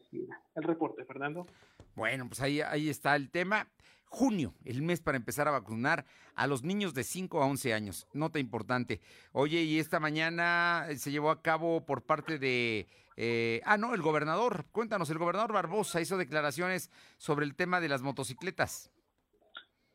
S7: El reporte, Fernando.
S1: Bueno, pues ahí, ahí está el tema junio, el mes para empezar a vacunar a los niños de 5 a 11 años. Nota importante. Oye, y esta mañana se llevó a cabo por parte de... Eh, ah, no, el gobernador. Cuéntanos, el gobernador Barbosa hizo declaraciones sobre el tema de las motocicletas.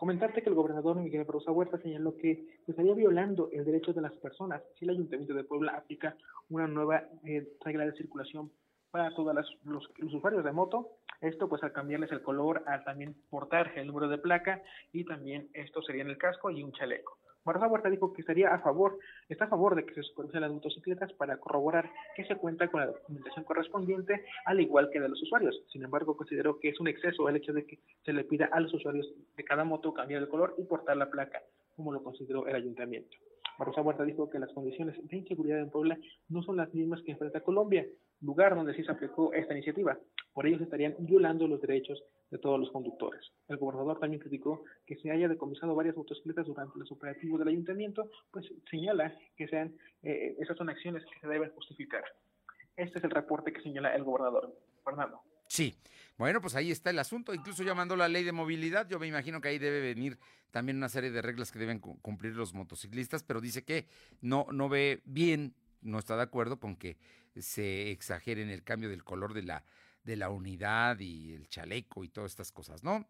S7: Comentarte que el gobernador Miguel Barbosa Huerta señaló que estaría violando el derecho de las personas si el Ayuntamiento de Puebla aplica una nueva eh, regla de circulación para todos los, los usuarios de moto esto pues al cambiarles el color, al también portar el número de placa y también esto sería en el casco y un chaleco. Barroso Huerta dijo que estaría a favor, está a favor de que se supervisen las motocicletas para corroborar que se cuenta con la documentación correspondiente, al igual que de los usuarios. Sin embargo, consideró que es un exceso el hecho de que se le pida a los usuarios de cada moto cambiar el color y portar la placa, como lo consideró el ayuntamiento. Barroso Huerta dijo que las condiciones de inseguridad en Puebla no son las mismas que enfrenta Colombia, lugar donde sí se aplicó esta iniciativa. Por ello se estarían violando los derechos de todos los conductores. El gobernador también criticó que se haya decomisado varias motocicletas durante los operativos del ayuntamiento, pues señala que sean eh, esas son acciones que se deben justificar. Este es el reporte que señala el gobernador. Fernando.
S1: Sí, bueno, pues ahí está el asunto. Incluso ya mandó la ley de movilidad. Yo me imagino que ahí debe venir también una serie de reglas que deben cumplir los motociclistas, pero dice que no, no ve bien, no está de acuerdo con que se exagere en el cambio del color de la, de la unidad y el chaleco y todas estas cosas, ¿no?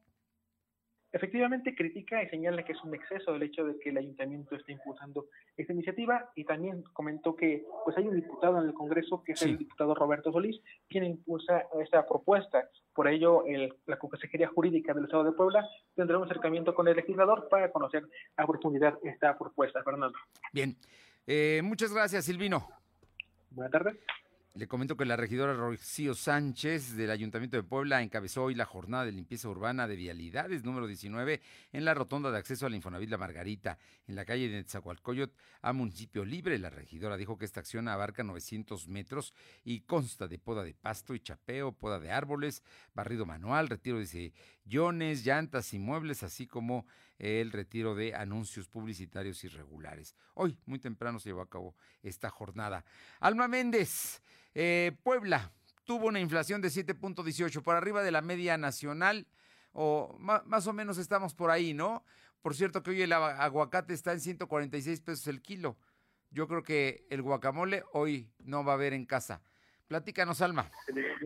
S7: Efectivamente critica y señala que es un exceso el hecho de que el ayuntamiento esté impulsando esta iniciativa y también comentó que pues hay un diputado en el Congreso que es el diputado Roberto Solís quien impulsa esta propuesta. Por ello el, la Consejería Jurídica del Estado de Puebla tendrá un acercamiento con el legislador para conocer a profundidad esta propuesta. Fernando.
S1: Bien, eh, muchas gracias Silvino.
S7: Buenas tardes.
S1: Le comento que la regidora Rocío Sánchez del Ayuntamiento de Puebla encabezó hoy la jornada de limpieza urbana de vialidades número 19 en la rotonda de acceso a la Infonavit La Margarita, en la calle de Netzahualcoyot, a municipio libre. La regidora dijo que esta acción abarca 900 metros y consta de poda de pasto y chapeo, poda de árboles, barrido manual, retiro de sillones, llantas y muebles, así como el retiro de anuncios publicitarios irregulares. Hoy, muy temprano, se llevó a cabo esta jornada. Alma Méndez, eh, Puebla, tuvo una inflación de 7.18 por arriba de la media nacional, o más o menos estamos por ahí, ¿no? Por cierto que hoy el aguacate está en 146 pesos el kilo. Yo creo que el guacamole hoy no va a haber en casa. Platícanos, Alma.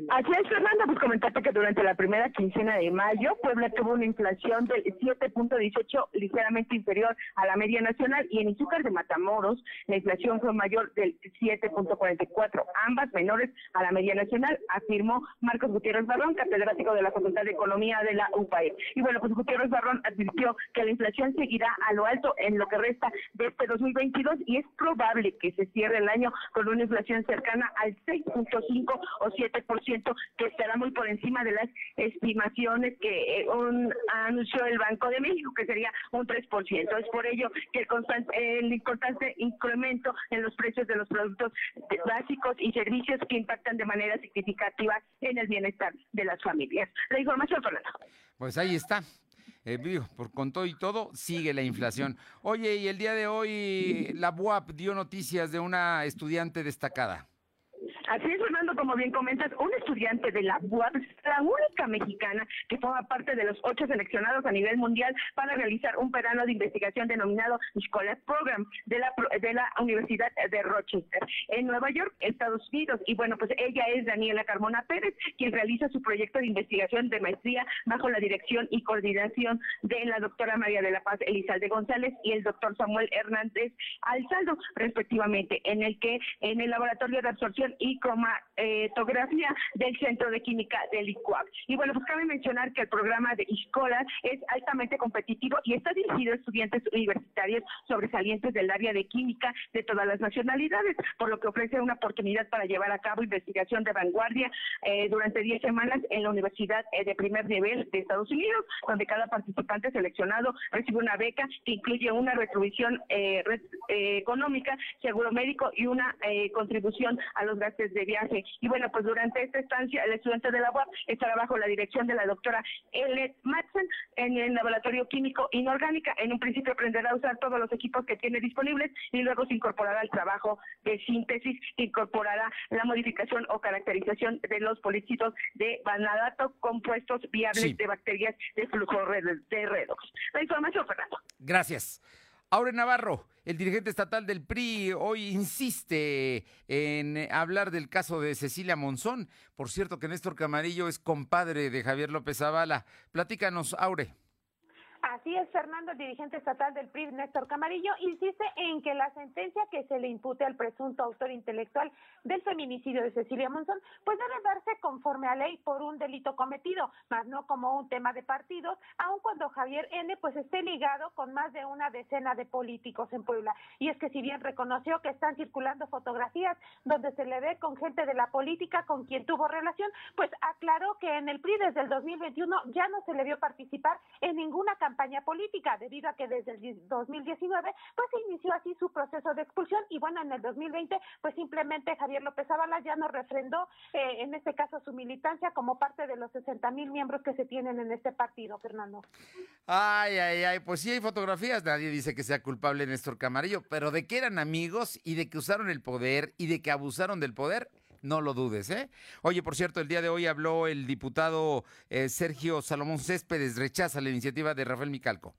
S5: Así es, Fernando, pues comentarte que durante la primera quincena de mayo, Puebla tuvo una inflación del 7.18, ligeramente inferior a la media nacional, y en Izúcar de Matamoros, la inflación fue mayor del 7.44, ambas menores a la media nacional, afirmó Marcos Gutiérrez Barrón, catedrático de la Facultad de Economía de la UPAE. Y bueno, pues Gutiérrez Barrón advirtió que la inflación seguirá a lo alto en lo que resta de este 2022 y es probable que se cierre el año con una inflación cercana al 6 o 7%, que estará muy por encima de las estimaciones que eh, anunció el Banco de México, que sería un 3%. Es por ello que el, constante, el importante incremento en los precios de los productos básicos y servicios que impactan de manera significativa en el bienestar de las familias. La información, Fernando.
S1: Pues ahí está. Eh, por con todo y todo, sigue la inflación. Oye, y el día de hoy la BUAP dio noticias de una estudiante destacada.
S5: Así es, Fernando, como bien comentas, un estudiante de la UAP la única mexicana que forma parte de los ocho seleccionados a nivel mundial para realizar un verano de investigación denominado Scholar Program de la, de la Universidad de Rochester en Nueva York, Estados Unidos. Y bueno, pues ella es Daniela Carmona Pérez, quien realiza su proyecto de investigación de maestría bajo la dirección y coordinación de la doctora María de la Paz Elizalde González y el doctor Samuel Hernández Alzaldo, respectivamente, en el que en el laboratorio de absorción y cromatografía del Centro de Química del ICUAP. Y bueno, pues cabe mencionar que el programa de Escola es altamente competitivo y está dirigido a estudiantes universitarios sobresalientes del área de química de todas las nacionalidades, por lo que ofrece una oportunidad para llevar a cabo investigación de vanguardia eh, durante 10 semanas en la Universidad eh, de primer nivel de Estados Unidos, donde cada participante seleccionado recibe una beca que incluye una retribución eh, económica, seguro médico y una contribución a los gastos de viaje. Y bueno, pues durante esta estancia, el estudiante de la UAP estará bajo la dirección de la doctora Elliot Madsen en el laboratorio químico inorgánica. En un principio aprenderá a usar todos los equipos que tiene disponibles y luego se incorporará al trabajo de síntesis incorporará la modificación o caracterización de los polícitos de vanadato compuestos viables de bacterias de flujo de redox. La información, Fernando.
S1: Gracias. Aure Navarro, el dirigente estatal del PRI, hoy insiste en hablar del caso de Cecilia Monzón. Por cierto que Néstor Camarillo es compadre de Javier López Zavala. Platícanos, Aure.
S2: Así es, Fernando, el dirigente estatal del PRI, Néstor Camarillo, insiste en que la sentencia que se le impute al presunto autor intelectual del feminicidio de Cecilia Monzón, pues debe darse conforme a ley por un delito cometido, más no como un tema de partidos, aun cuando Javier N. pues esté ligado con más de una decena de políticos en Puebla. Y es que si bien reconoció que están circulando fotografías donde se le ve con gente de la política con quien tuvo relación, pues aclaró que en el PRI desde el 2021 ya no se le vio participar en ninguna campaña campaña política, debido a que desde el 2019 pues se inició así su proceso de expulsión y bueno, en el 2020 pues simplemente Javier López Zavala ya no refrendó eh, en este caso su militancia como parte de los 60 mil miembros que se tienen en este partido, Fernando.
S1: Ay, ay, ay, pues sí hay fotografías, nadie dice que sea culpable Néstor Camarillo, pero de que eran amigos y de que usaron el poder y de que abusaron del poder, no lo dudes, ¿eh? Oye, por cierto, el día de hoy habló el diputado eh, Sergio Salomón Céspedes, rechaza la iniciativa de Rafael Micalco.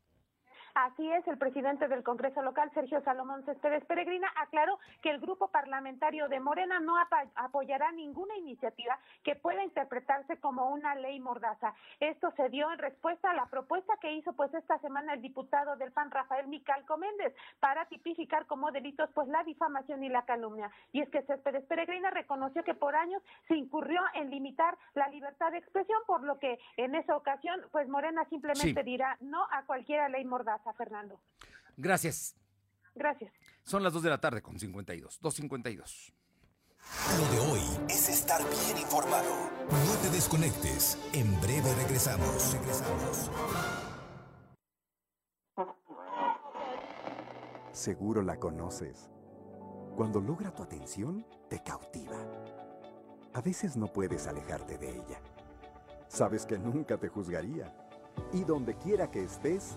S2: Así es, el presidente del Congreso local, Sergio Salomón Céspedes Peregrina, aclaró que el grupo parlamentario de Morena no apoyará ninguna iniciativa que pueda interpretarse como una ley mordaza. Esto se dio en respuesta a la propuesta que hizo pues esta semana el diputado del PAN Rafael Micalco Méndez para tipificar como delitos pues la difamación y la calumnia. Y es que Céspedes Peregrina reconoció que por años se incurrió en limitar la libertad de expresión, por lo que en esa ocasión pues Morena simplemente dirá no a cualquier ley mordaza. Fernando.
S1: Gracias.
S2: Gracias.
S1: Son las 2 de la tarde con 52. 2.52.
S10: Lo de hoy es estar bien informado. No te desconectes. En breve regresamos. Regresamos.
S20: Seguro la conoces. Cuando logra tu atención, te cautiva. A veces no puedes alejarte de ella. Sabes que nunca te juzgaría. Y donde quiera que estés,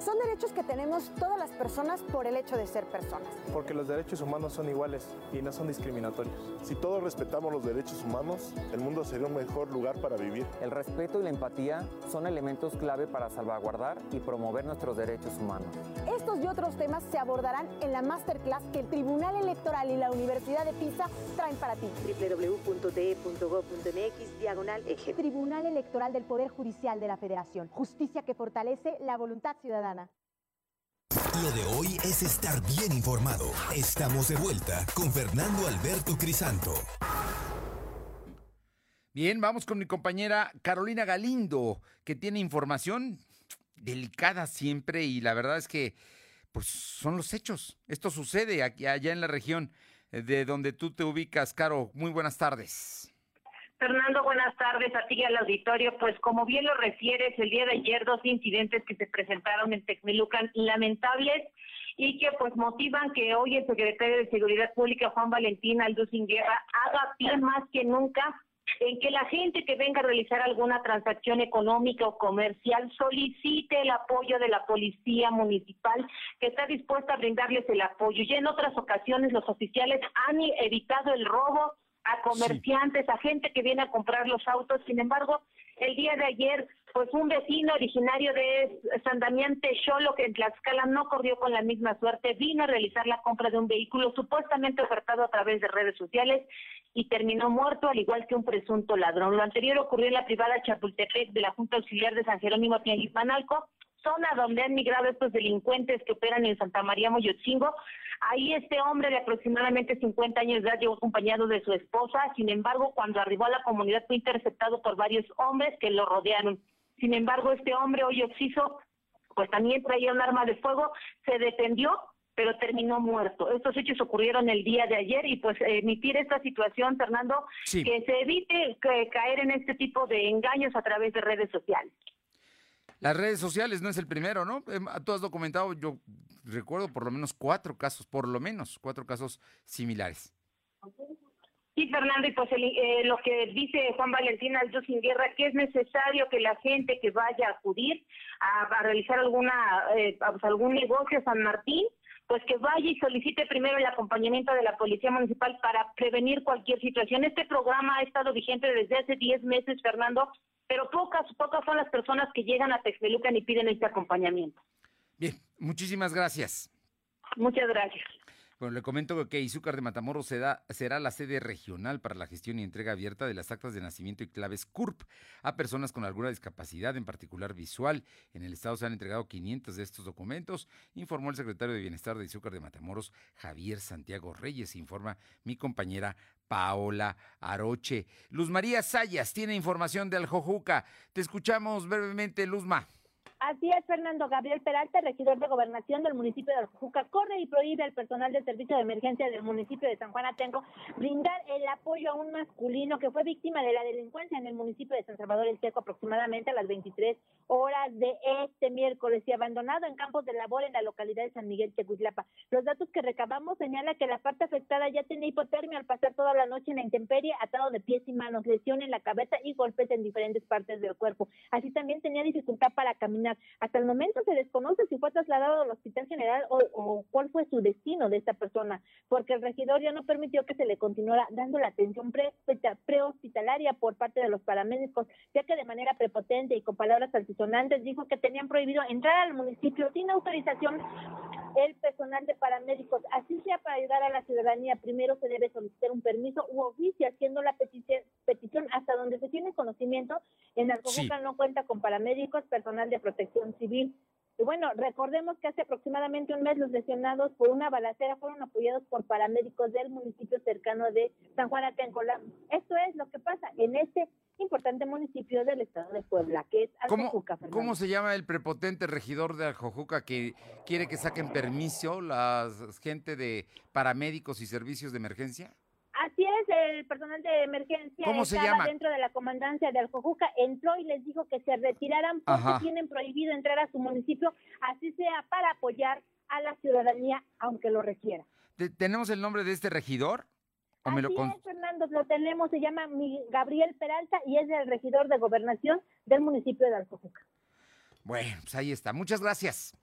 S21: Son derechos que tenemos todas las personas por el hecho de ser personas.
S22: Porque los derechos humanos son iguales y no son discriminatorios.
S23: Si todos respetamos los derechos humanos, el mundo sería un mejor lugar para vivir.
S24: El respeto y la empatía son elementos clave para salvaguardar y promover nuestros derechos humanos.
S21: Estos y otros temas se abordarán en la masterclass que el Tribunal Electoral y la Universidad de Pisa traen para ti.
S25: www.de.gov.mx diagonal eje.
S21: Tribunal Electoral del Poder Judicial de la Federación. Justicia que fortalece la voluntad ciudadana.
S10: Lo de hoy es estar bien informado. Estamos de vuelta con Fernando Alberto Crisanto.
S1: Bien, vamos con mi compañera Carolina Galindo, que tiene información delicada siempre y la verdad es que pues son los hechos. Esto sucede aquí allá en la región de donde tú te ubicas, Caro. Muy buenas tardes.
S26: Fernando, buenas tardes a ti y al auditorio. Pues como bien lo refieres, el día de ayer dos incidentes que se presentaron en Tecmelucan lamentables y que pues motivan que hoy el secretario de Seguridad Pública, Juan Valentín Alducin Guerra, haga pie más que nunca en que la gente que venga a realizar alguna transacción económica o comercial solicite el apoyo de la policía municipal que está dispuesta a brindarles el apoyo. Y en otras ocasiones los oficiales han evitado el robo a comerciantes, a gente que viene a comprar los autos. Sin embargo, el día de ayer, pues un vecino originario de San Damián Techolo, que en Tlaxcala no corrió con la misma suerte, vino a realizar la compra de un vehículo supuestamente ofertado a través de redes sociales y terminó muerto, al igual que un presunto ladrón. Lo anterior ocurrió en la privada Chapultepec de la Junta Auxiliar de San Jerónimo Tianguipanalco, zona donde han migrado estos delincuentes que operan en Santa María Moyotzingo. Ahí este hombre de aproximadamente 50 años de edad llegó acompañado de su esposa, sin embargo, cuando arribó a la comunidad fue interceptado por varios hombres que lo rodearon. Sin embargo, este hombre hoy occiso, pues también traía un arma de fuego, se defendió, pero terminó muerto. Estos hechos ocurrieron el día de ayer y pues emitir esta situación, Fernando, que se evite caer en este tipo de engaños a través de redes sociales.
S1: Las redes sociales no es el primero, ¿no? Em, tú has documentado, yo recuerdo por lo menos cuatro casos, por lo menos cuatro casos similares.
S26: Sí, Fernando, y pues eh, lo que dice Juan Valentín Aldo Sin Guerra, que es necesario que la gente que vaya a acudir a, realizar alguna eh, pues, algún negocio a San Martín, pues que vaya y solicite primero el acompañamiento de la Policía Municipal para prevenir cualquier situación. Este programa ha estado vigente desde hace 10 meses, Fernando, pero pocas, pocas son las personas que llegan a Texmelucan y piden este acompañamiento.
S1: Bien, muchísimas gracias.
S26: Muchas gracias.
S1: Bueno, le comento que Izúcar de Matamoros será, la sede regional para la gestión y entrega abierta de las actas de nacimiento y claves CURP a personas con alguna discapacidad, en particular visual. En el estado se han entregado 500 de estos documentos, informó el secretario de Bienestar de Izúcar de Matamoros, Javier Santiago Reyes, informa mi compañera Paola Aroche. Luz María Sayas tiene información de Aljojuca. Te escuchamos brevemente, Luzma.
S9: Así es, Fernando Gabriel Peralta, regidor de gobernación del municipio de Aljuca, corre y prohíbe al personal del servicio de emergencia del municipio de San Juan Atenco brindar el apoyo a un masculino que fue víctima de la delincuencia en el municipio de San Salvador el Teco aproximadamente a las 23 horas de este miércoles y abandonado en campos de labor en la localidad de San Miguel Teguitlapa. Los datos que recabamos señalan que la parte afectada ya tenía hipotermia al pasar toda la noche en la intemperie, atado de pies y manos, lesión en la cabeza y golpes en diferentes partes del cuerpo. Así también tenía dificultad para caminar hasta el momento se desconoce si fue trasladado al Hospital General o, cuál fue su destino de esta persona, porque el regidor ya no permitió que se le continuara dando la atención prehospitalaria por parte de los paramédicos, ya que de manera prepotente y con palabras altisonantes dijo que tenían prohibido entrar al municipio sin autorización el personal de paramédicos. Así sea para ayudar a la ciudadanía, primero se debe solicitar un permiso u oficio haciendo la petición, petición hasta donde se tiene conocimiento. en Alcojuca no cuenta con paramédicos, personal de protección civil. Y bueno, recordemos que hace aproximadamente un mes los lesionados por una balacera fueron apoyados por paramédicos del municipio cercano de San Juan Atencola. Esto es lo que pasa en este importante municipio del estado de Puebla, que es Alcojuca.
S1: ¿Cómo, ¿Cómo se llama el prepotente regidor de Alcojuca que quiere que saquen permiso la gente de paramédicos y servicios de emergencia?
S9: El personal de emergencia
S1: ¿Cómo se
S9: estaba
S1: llama?
S9: dentro de la comandancia de Alcojuca, entró y les dijo que se retiraran porque
S1: Ajá.
S9: tienen prohibido entrar a su municipio, así sea para apoyar a la ciudadanía, aunque lo requiera.
S1: ¿Te- ¿Tenemos el nombre de este regidor? ¿O me lo
S9: Así es, Fernando, lo tenemos, se llama Gabriel Peralta y es el regidor de gobernación del municipio de Alcojuca.
S1: Bueno, pues ahí está. Muchas gracias.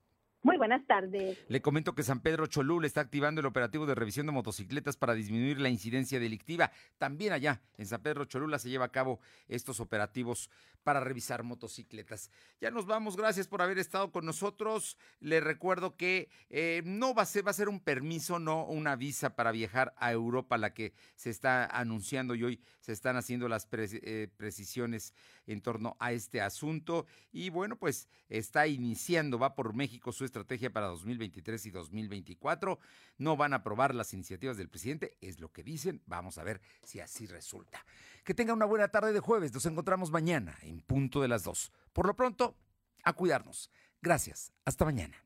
S9: Muy buenas tardes.
S1: Le comento que San Pedro Cholula está activando el operativo de revisión de motocicletas para disminuir la incidencia delictiva. También allá en San Pedro Cholula se lleva a cabo estos operativos para revisar motocicletas. Ya nos vamos, gracias por haber estado con nosotros. Le recuerdo que eh, no va a ser, un permiso, no una visa para viajar a Europa, la que se está anunciando y hoy se están haciendo las eh, precisiones en torno a este asunto. Y bueno, pues está iniciando, va por México su estrategia para 2023 y 2024. No van a aprobar las iniciativas del presidente, es lo que dicen. Vamos a ver si así resulta. Que tenga una buena tarde de jueves. Nos encontramos mañana en punto de las dos. Por lo pronto, a cuidarnos. Gracias. Hasta mañana.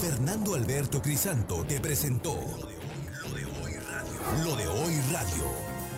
S10: Fernando Alberto Crisanto te presentó Lo de hoy radio. Lo de hoy radio.